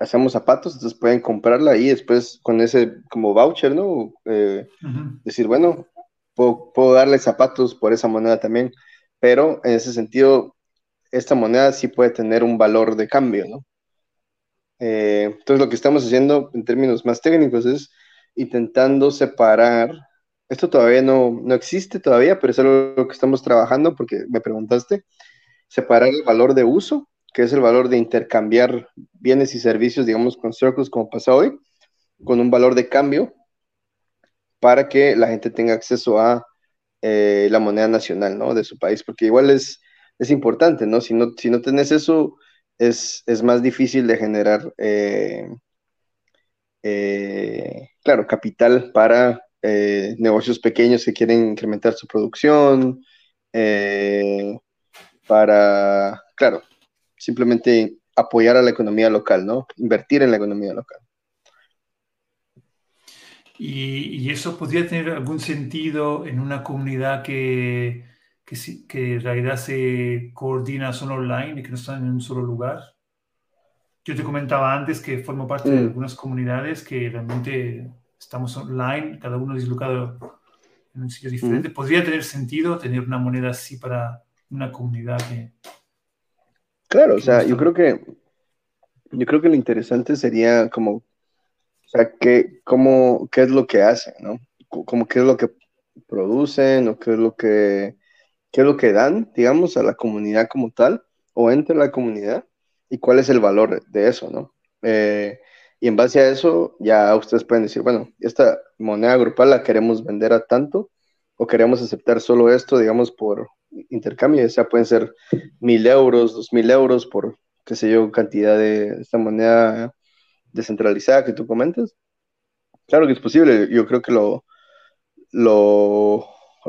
[SPEAKER 2] hacemos zapatos, entonces pueden comprarla y después con ese como voucher, ¿no? Eh, decir, bueno, puedo, darle zapatos por esa moneda también, pero en ese sentido, esta moneda sí puede tener un valor de cambio, ¿no? Eh, entonces lo que estamos haciendo en términos más técnicos es intentando separar, esto todavía no, no existe todavía, pero es algo que estamos trabajando porque me preguntaste, separar el valor de uso, que es el valor de intercambiar bienes y servicios, digamos, con Circles como pasa hoy, con un valor de cambio para que la gente tenga acceso a eh, la moneda nacional, ¿no? De su país, porque igual es, es importante, ¿no? Si no, si no tenés eso, es, más difícil de generar, eh, eh, claro, capital para negocios pequeños que quieren incrementar su producción, para, claro, simplemente apoyar a la economía local, ¿no? Invertir en la economía local.
[SPEAKER 1] Y, eso podría tener algún sentido en una comunidad que, que, que, en realidad se coordina solo online y que no está en un solo lugar. Yo te comentaba antes que formo parte de mm. algunas comunidades que realmente estamos online, cada uno dislocado en un sitio diferente. Mm. ¿Podría tener sentido tener una moneda así para una comunidad que...
[SPEAKER 2] Claro, o sea, yo creo que yo creo que lo interesante sería como o sea, ¿qué, cómo, ¿qué es lo que hacen, no? Como qué es lo que producen o qué es lo que, qué es lo que dan, digamos, a la comunidad como tal o entre la comunidad y cuál es el valor de eso, ¿no? Eh, y en base a eso, ya ustedes pueden decir, bueno, esta moneda grupal la queremos vender a tanto o queremos aceptar solo esto, digamos, por intercambio, ya sea pueden ser mil euros, dos mil euros por, qué sé yo, cantidad de esta moneda descentralizada que tú comentas, claro que es posible. Yo creo que lo, lo,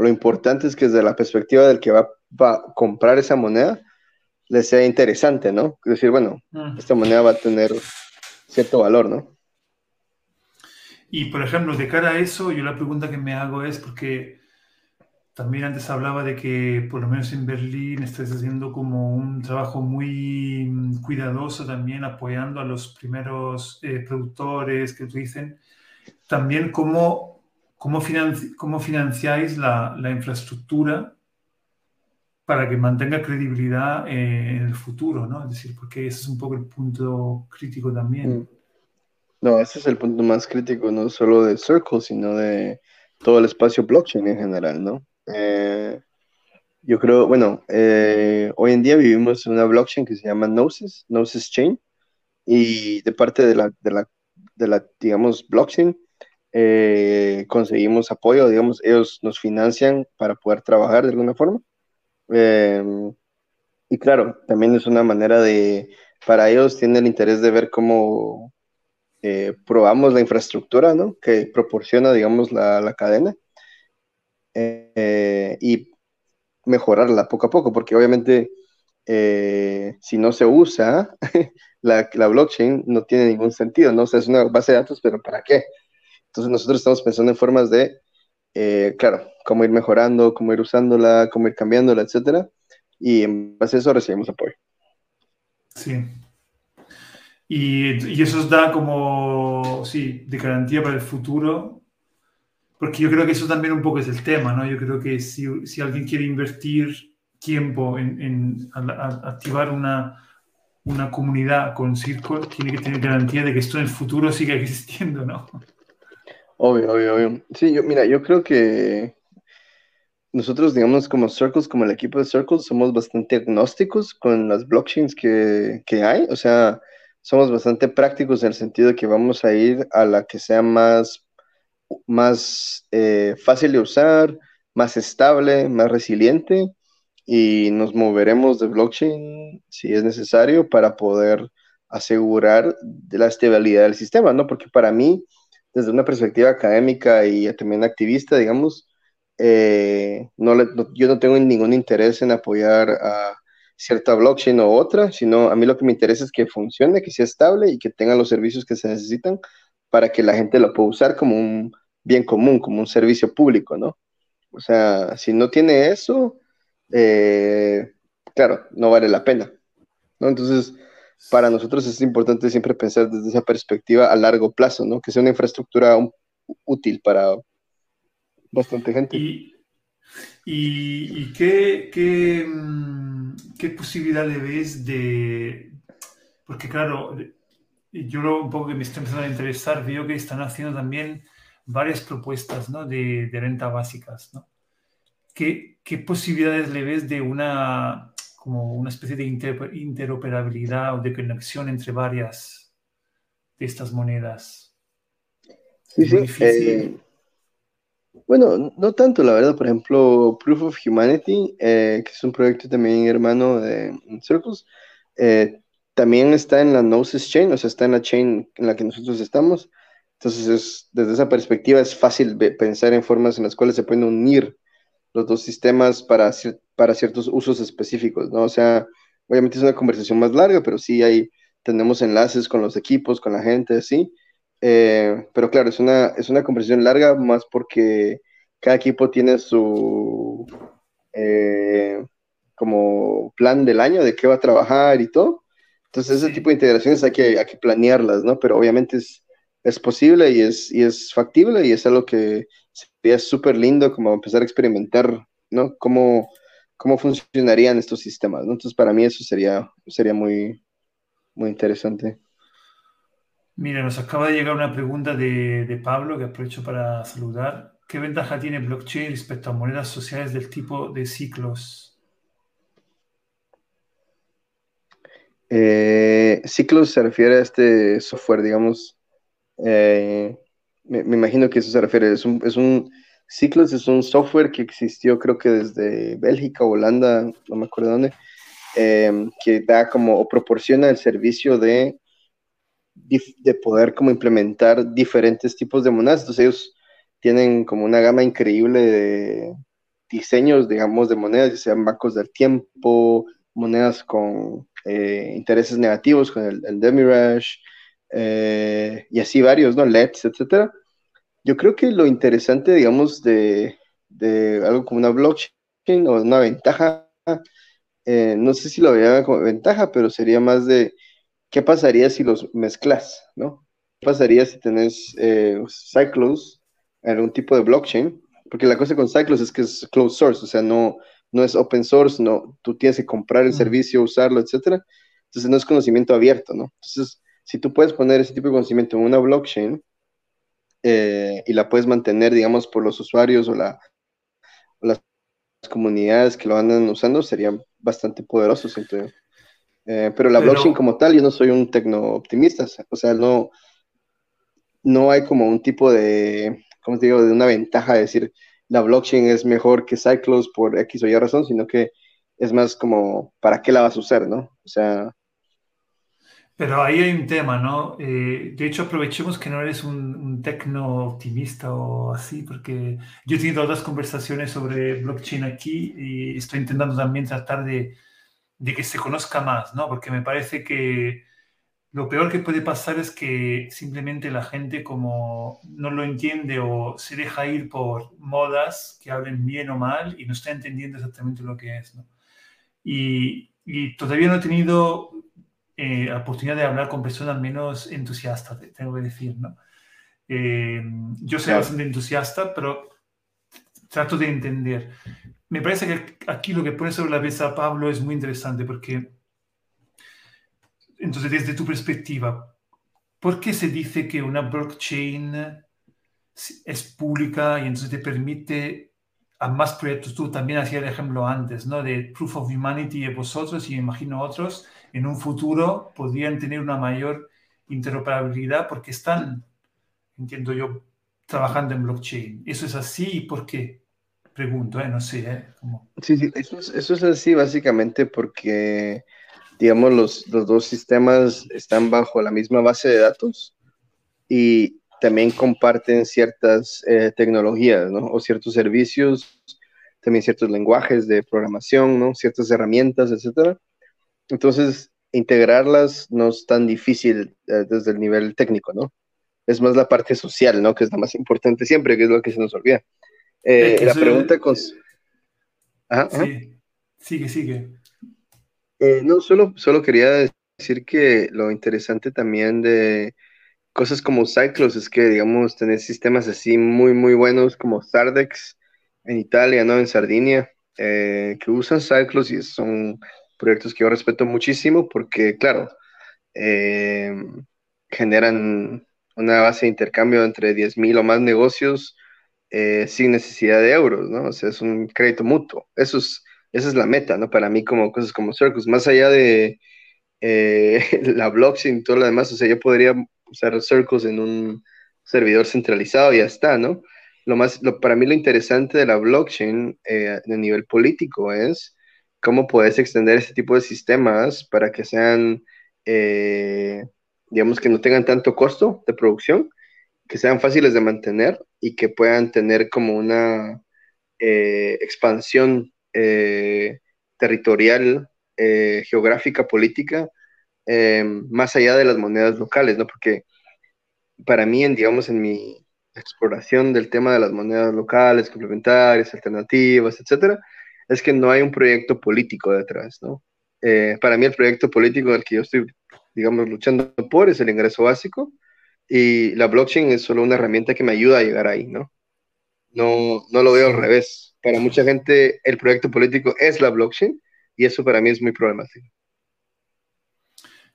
[SPEAKER 2] importante es que desde la perspectiva del que va, a comprar esa moneda, le sea interesante, ¿no? Es decir, bueno, mm. esta moneda va a tener cierto valor, ¿no?
[SPEAKER 1] Y por ejemplo, de cara a eso, yo la pregunta que me hago es porque también antes hablaba de que por lo menos en Berlín estás haciendo como un trabajo muy mm, cuidadoso también apoyando a los primeros eh, productores que utilicen. También cómo, cómo, financiáis la, la, infraestructura para que mantenga credibilidad eh, en el futuro, ¿no? Es decir, porque ese es un poco el punto crítico también. Mm.
[SPEAKER 2] No, ese es el punto más crítico, no solo de Circle, sino de todo el espacio blockchain en general, ¿no? Eh, yo creo, bueno, eh, hoy en día vivimos en una blockchain que se llama Gnosis, Gnosis Chain, y de parte de la, de la, de la digamos, blockchain, eh, conseguimos apoyo, digamos, ellos nos financian para poder trabajar de alguna forma. y claro, también es una manera de, para ellos tienen el interés de ver cómo probamos la infraestructura, ¿no? Que proporciona, digamos, la, la cadena eh, y mejorarla poco a poco, porque obviamente eh, si no se usa, la, blockchain no tiene ningún sentido, ¿no? O sea, es una base de datos, pero ¿para qué? Entonces nosotros estamos pensando en formas de, eh, claro, cómo ir mejorando, cómo ir usándola, cómo ir cambiándola, etcétera, y en base a eso recibimos apoyo.
[SPEAKER 1] Sí. Y, y eso da como, sí, de garantía para el futuro porque yo creo que eso también un poco es el tema, ¿no? Yo creo que si, si alguien quiere invertir tiempo en, en activar una, una comunidad con Circle, tiene que tener garantía de que esto en el futuro siga existiendo, ¿no?
[SPEAKER 2] Obvio, obvio, obvio. Sí, yo, mira, yo creo que nosotros, digamos, como Circles, como el equipo de Circles, somos bastante agnósticos con las blockchains que, que hay. O sea, somos bastante prácticos en el sentido de que vamos a ir a la que sea más más eh, fácil de usar, más estable, más resiliente y nos moveremos de blockchain si es necesario para poder asegurar de la estabilidad del sistema, ¿no? Porque para mí, desde una perspectiva académica y también activista, digamos, eh, no, yo no tengo ningún interés en apoyar a cierta blockchain o otra, sino a mí lo que me interesa es que funcione, que sea estable y que tenga los servicios que se necesitan para que la gente lo pueda usar como un bien común, como un servicio público, ¿no? O sea, si no tiene eso, eh, claro, no vale la pena, ¿no? Entonces, para nosotros es importante siempre pensar desde esa perspectiva a largo plazo, ¿no? Que sea una infraestructura útil para bastante gente.
[SPEAKER 1] Y, ¿Y, qué, qué, mm, qué, posibilidad le ves de...? Porque claro, yo un poco que me estoy empezando a interesar, veo que están haciendo también varias propuestas ¿no? de, de, renta básicas. ¿no? ¿Qué, ¿Qué, posibilidades le ves de una, como una especie de interoperabilidad o de conexión entre varias de estas monedas?
[SPEAKER 2] Sí, sí. Eh, bueno, no tanto, la verdad. Por ejemplo, Proof of Humanity, eh, que es un proyecto también hermano de Circles, eh, también está en la Gnosis Chain, o sea, está en la chain en la que nosotros estamos. Entonces, desde esa perspectiva es fácil pensar en formas en las cuales se pueden unir los dos sistemas para, para ciertos usos específicos, ¿no? O sea, obviamente es una conversación más larga, pero sí hay, tenemos enlaces con los equipos, con la gente, así. Eh, pero claro, es una, es una conversación larga más porque cada equipo tiene su eh, como plan del año de qué va a trabajar y todo. Entonces, ese tipo de integraciones hay que, hay que planearlas, ¿no? Pero obviamente es, es posible y es, y es factible y es algo que sería súper lindo como empezar a experimentar, ¿no? Cómo, cómo funcionarían estos sistemas, ¿no? Entonces, para mí eso sería, sería muy, muy interesante.
[SPEAKER 1] Mira, nos acaba de llegar una pregunta de, Pablo que aprovecho para saludar. ¿Qué ventaja tiene blockchain respecto a monedas sociales del tipo de ciclos?
[SPEAKER 2] Eh, ciclos se refiere a este software, digamos. Eh, me, imagino que eso se refiere. Es un, es un, Ciclos es un software que existió, creo que desde Bélgica Holanda, no me acuerdo dónde, eh, que da como o proporciona el servicio de de poder como implementar diferentes tipos de monedas. Entonces ellos tienen como una gama increíble de diseños, digamos, de monedas, ya sean bancos del tiempo, monedas con eh, intereses negativos, con el, el Demirush, eh, y así varios, ¿no? LEDs, etcétera. Yo creo que lo interesante, digamos, de, de algo como una blockchain o una ventaja, eh, no sé si lo veía como ventaja, pero sería más de ¿qué pasaría si los mezclas, no? ¿Qué pasaría si tenés eh, Cyclos algún tipo de blockchain? Porque la cosa con Cyclos es que es closed source, o sea, no, no es open source, no, tú tienes que comprar el servicio, usarlo, etcétera. Entonces no es conocimiento abierto, ¿no? Entonces, si tú puedes poner ese tipo de conocimiento en una blockchain eh, y la puedes mantener, digamos, por los usuarios o, la, o las comunidades que lo andan usando, sería bastante poderoso, siento yo. Eh, pero la blockchain como tal, yo no soy un tecno optimista, o sea, no, no hay como un tipo de, ¿cómo te digo?, de una ventaja de decir la blockchain es mejor que Cyclos por X o Y razón, sino que es más como, ¿para qué la vas a usar, no? O sea...
[SPEAKER 1] Pero ahí hay un tema, ¿no? Eh, de hecho, aprovechemos que no eres un, un tecno optimista o así, porque yo he tenido otras conversaciones sobre blockchain aquí y estoy intentando también tratar de de que se conozca más, ¿no? Porque me parece que lo peor que puede pasar es que simplemente la gente como no lo entiende o se deja ir por modas que hablen bien o mal y no está entendiendo exactamente lo que es, ¿no? Y, todavía no he tenido eh, la oportunidad de hablar con personas menos entusiastas, tengo que decir, ¿no? Eh, yo soy bastante entusiasta, pero trato de entender me parece que aquí lo que pone sobre la mesa Pablo es muy interesante porque, entonces, desde tu perspectiva, ¿por qué se dice que una blockchain es pública y entonces te permite a más proyectos? Tú también hacías el ejemplo antes, ¿no? De Proof of Humanity y vosotros, y imagino otros, en un futuro podrían tener una mayor interoperabilidad porque están, entiendo yo, trabajando en blockchain. ¿Eso es así y por qué? Pregunto, ¿eh? No sé, ¿eh?
[SPEAKER 2] Sí, sí, eso es, eso es, así básicamente porque, digamos, los, los, dos sistemas están bajo la misma base de datos y también comparten ciertas eh, tecnologías, ¿no? O ciertos servicios, también ciertos lenguajes de programación, ¿no? Ciertas herramientas, etcétera. Entonces, integrarlas no es tan difícil eh, desde el nivel técnico, ¿no? Es más la parte social, ¿no? Que es la más importante siempre, que es lo que se nos olvida. Eh, la pregunta con...
[SPEAKER 1] Sí, sigue, sigue.
[SPEAKER 2] Eh, no, solo, solo quería decir que lo interesante también de cosas como Cyclos es que, digamos, tener sistemas así muy, muy buenos como Sardex, en Italia, ¿no? En Sardinia, eh, que usan Cyclos y son proyectos que yo respeto muchísimo porque, claro, eh, generan una base de intercambio entre 10.000 o más negocios eh, sin necesidad de euros, ¿no? O sea, es un crédito mutuo. Eso es, esa es la meta, ¿no? Para mí, como cosas como Circus, más allá de la blockchain y todo lo demás, o sea, yo podría usar Circles en un servidor centralizado y ya está, ¿no? Lo más, lo, para mí lo interesante de la blockchain eh, a nivel político es cómo puedes extender este tipo de sistemas para que sean, eh, digamos, que no tengan tanto costo de producción, que sean fáciles de mantener y que puedan tener como una eh, territorial, geográfica, política, más allá de las monedas locales, ¿no? Porque para mí, en, digamos, en mi exploración del tema de las monedas locales, complementarias, alternativas, etcétera, es que no hay un proyecto político detrás, ¿no? Eh, para mí el proyecto político del que yo estoy, digamos, luchando por es el ingreso básico y la blockchain es solo una herramienta que me ayuda a llegar ahí, ¿no? No, no lo veo al revés. Para mucha gente el proyecto político es la blockchain y eso para mí es muy problemático.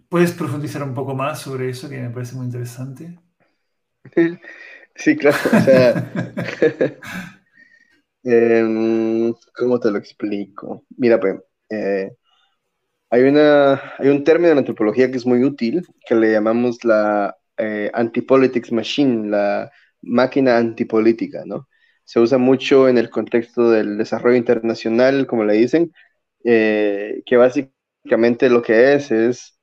[SPEAKER 1] ¿Puedes profundizar un poco más sobre eso que me parece muy interesante?
[SPEAKER 2] Sí, claro. O sea, em, ¿cómo te lo explico? Mira, pues, eh, hay, una, hay un término en antropología que es muy útil, que le llamamos la eh, antipolitics machine, la máquina antipolítica, ¿no? Se usa mucho en el contexto del desarrollo internacional, como le dicen, eh, que básicamente lo que es es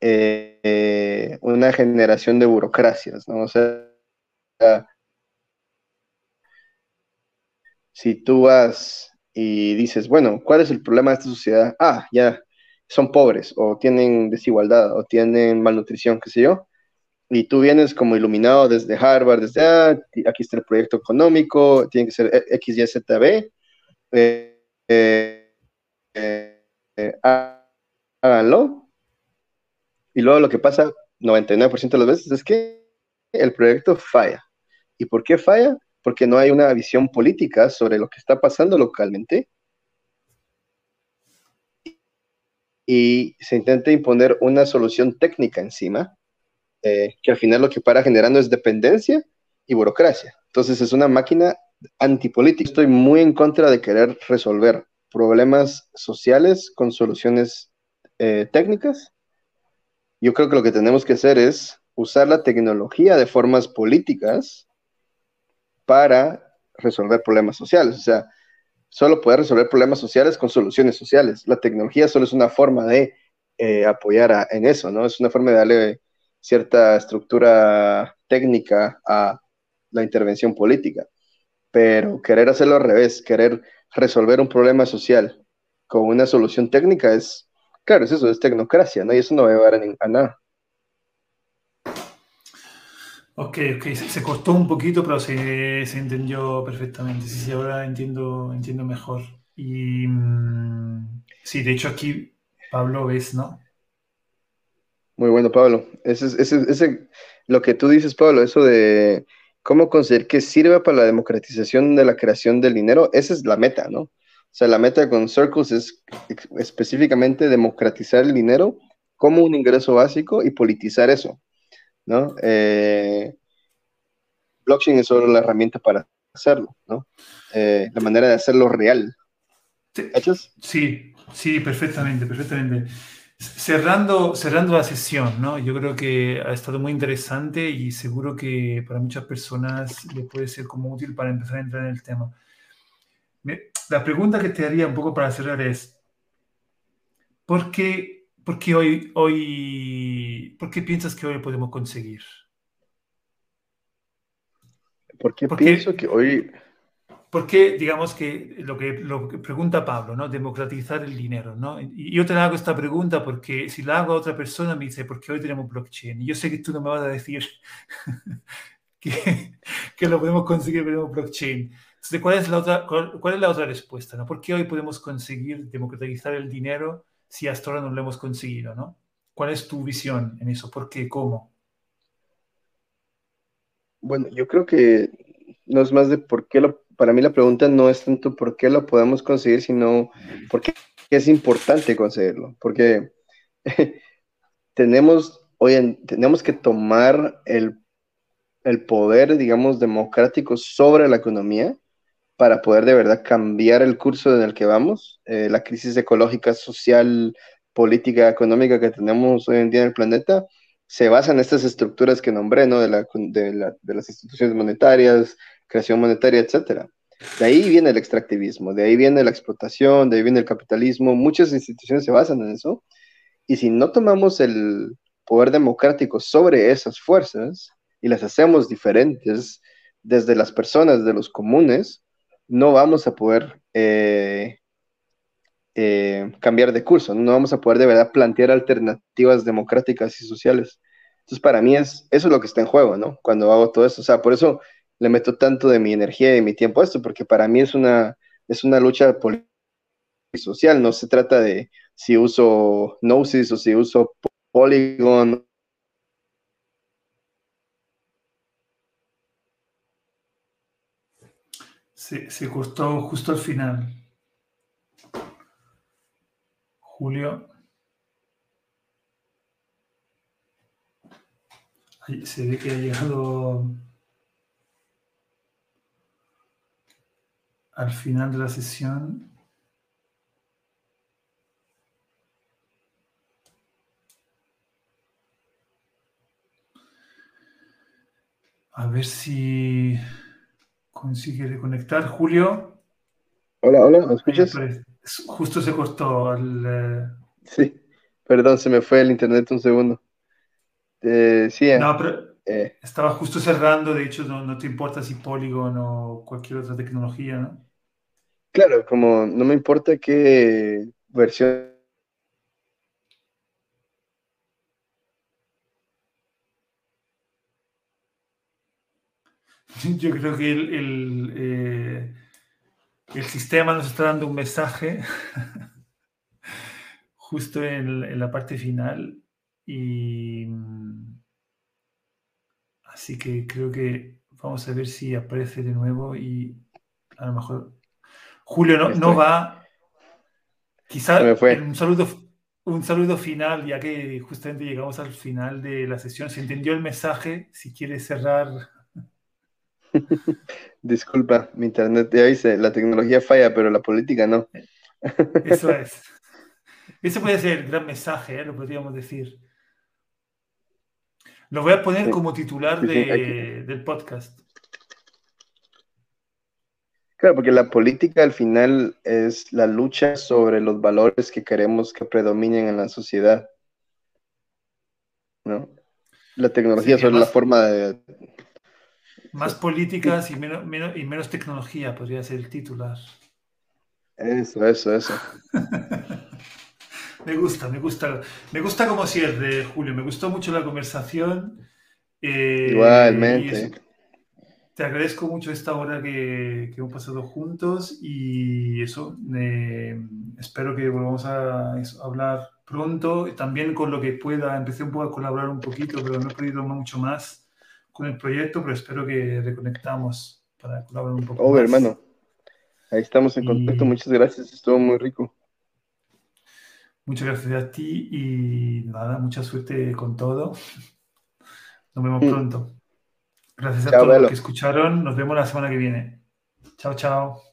[SPEAKER 2] eh, una generación de burocracias, ¿no? O sea, si tú vas y dices, bueno, ¿cuál es el problema de esta sociedad? Ah, ya, son pobres, o tienen desigualdad, o tienen malnutrición, qué sé yo, y tú vienes como iluminado desde Harvard, desde, ah, aquí está el proyecto económico, tiene que ser X, Y, Z, B, eh, eh, háganlo, y luego lo que pasa 99% de las veces es que el proyecto falla. ¿Y por qué falla? Porque no hay una visión política sobre lo que está pasando localmente. Y se intenta imponer una solución técnica encima, eh, que al final lo que para generando es dependencia y burocracia. Entonces es una máquina antipolítica. Estoy muy en contra de querer resolver problemas sociales con soluciones eh, técnicas yo creo que lo que tenemos que hacer es usar la tecnología de formas políticas para resolver problemas sociales. O sea, solo poder resolver problemas sociales con soluciones sociales. La tecnología solo es una forma de eh, apoyar en eso, ¿no? Es una forma de darle cierta estructura técnica a la intervención política. Pero querer hacerlo al revés, querer resolver un problema social con una solución técnica es Claro, es eso, es tecnocracia, ¿no? Y eso no va a llevar a, nada.
[SPEAKER 1] Ok, ok, se, cortó un poquito, pero se, entendió perfectamente. Sí, sí, ahora entiendo, entiendo mejor. Y mm, sí, de hecho aquí Pablo ves, ¿no?
[SPEAKER 2] Muy bueno, Pablo. Ese, ese, ese, lo que tú dices, Pablo, eso de cómo conseguir que sirva para la democratización de la creación del dinero, esa es la meta, ¿no? O sea, la meta con Circles es específicamente democratizar el dinero como un ingreso básico y politizar eso, ¿no? Eh, blockchain es solo la herramienta para hacerlo, ¿no? Eh, la manera de hacerlo real.
[SPEAKER 1] Sí, sí, perfectamente, perfectamente. Cerrando, cerrando la sesión, ¿no? Yo creo que ha estado muy interesante y seguro que para muchas personas le puede ser como útil para empezar a entrar en el tema la pregunta que te haría un poco para cerrar es, ¿por qué, por qué hoy, hoy, por qué piensas que hoy podemos conseguir?
[SPEAKER 2] ¿Por qué pienso que hoy...
[SPEAKER 1] Porque, digamos que lo, que lo que pregunta Pablo, ¿no? Democratizar el dinero, ¿no? Y yo te hago esta pregunta porque si la hago a otra persona me dice, ¿por qué hoy tenemos blockchain? Y yo sé que tú no me vas a decir que, que lo podemos conseguir tenemos blockchain. ¿cuál es la otra, cuál, es la otra respuesta? ¿no? ¿Por qué hoy podemos conseguir democratizar el dinero si hasta ahora no lo hemos conseguido? ¿no? ¿Cuál es tu visión en eso? ¿Por qué? ¿Cómo?
[SPEAKER 2] Bueno, yo creo que no es más de por qué lo, para mí la pregunta no es tanto por qué lo podemos conseguir, sino por qué es importante conseguirlo. Porque tenemos, hoy tenemos que tomar el, poder, digamos, democrático sobre la economía para poder de verdad cambiar el curso en el que vamos. Eh, la crisis ecológica, social, política, económica que tenemos hoy en día en el planeta se basa en estas estructuras que nombré, ¿no? De, la, de, las instituciones monetarias, creación monetaria, etcétera. De ahí viene el extractivismo, de ahí viene la explotación, de ahí viene el capitalismo. Muchas instituciones se basan en eso. Y si no tomamos el poder democrático sobre esas fuerzas y las hacemos diferentes desde las personas, de los comunes, no vamos a poder eh, eh, cambiar de curso, no vamos a poder de verdad plantear alternativas democráticas y sociales. Entonces, para mí es, eso es lo que está en juego, ¿no? Cuando hago todo esto. O sea, por eso le meto tanto de mi energía y mi tiempo a esto, porque para mí es una, es una lucha política y social. No se trata de si uso Gnosis o si uso Polygon.
[SPEAKER 1] Se, se cortó justo al final. Julio. se ve que ha llegado al final de la sesión. A ver si consigue reconectar. Julio.
[SPEAKER 2] Hola, hola, ¿me escuchas?
[SPEAKER 1] Justo se cortó el... Eh,
[SPEAKER 2] sí, perdón, se me fue el internet un segundo. Eh, sí,
[SPEAKER 1] eh, no, pero estaba justo cerrando, de hecho, no, te importa si Polygon o cualquier otra tecnología, ¿no?
[SPEAKER 2] Claro, como no me importa qué versión
[SPEAKER 1] Yo creo que el, el sistema nos está dando un mensaje justo en, la parte final y así que creo que vamos a ver si aparece de nuevo y a lo mejor Julio no, no va quizás un saludo un saludo final ya que justamente llegamos al final de la sesión se entendió el mensaje si quiere cerrar
[SPEAKER 2] Disculpa, mi internet ya dice, la tecnología falla, pero la política no.
[SPEAKER 1] Eso es. Ese puede ser el gran mensaje, ¿eh? lo podríamos decir. Lo voy a poner como titular del podcast.
[SPEAKER 2] Claro, porque la política al final es la lucha sobre los valores que queremos que predominen en la sociedad. ¿No? La tecnología sobre la forma de,
[SPEAKER 1] más políticas y menos, y menos tecnología podría ser el titular.
[SPEAKER 2] Eso, eso, eso.
[SPEAKER 1] me gusta, me gusta. Me gusta como cierre, Julio. Me gustó mucho la conversación.
[SPEAKER 2] Eh, Igualmente.
[SPEAKER 1] te agradezco mucho esta hora que, hemos pasado juntos y eso, eh, espero que volvamos a, hablar pronto. También con lo que pueda, empecé un poco a colaborar un poquito, pero no he podido mucho más con el proyecto, pero espero que reconectamos para colaborar un poco.
[SPEAKER 2] Oh, hermano. Ahí estamos en contacto. Muchas gracias. Estuvo muy rico.
[SPEAKER 1] Muchas gracias a ti y nada, mucha suerte con todo. Nos vemos mm. pronto. Gracias a todos los que escucharon. Nos vemos la semana que viene. Chao, chao.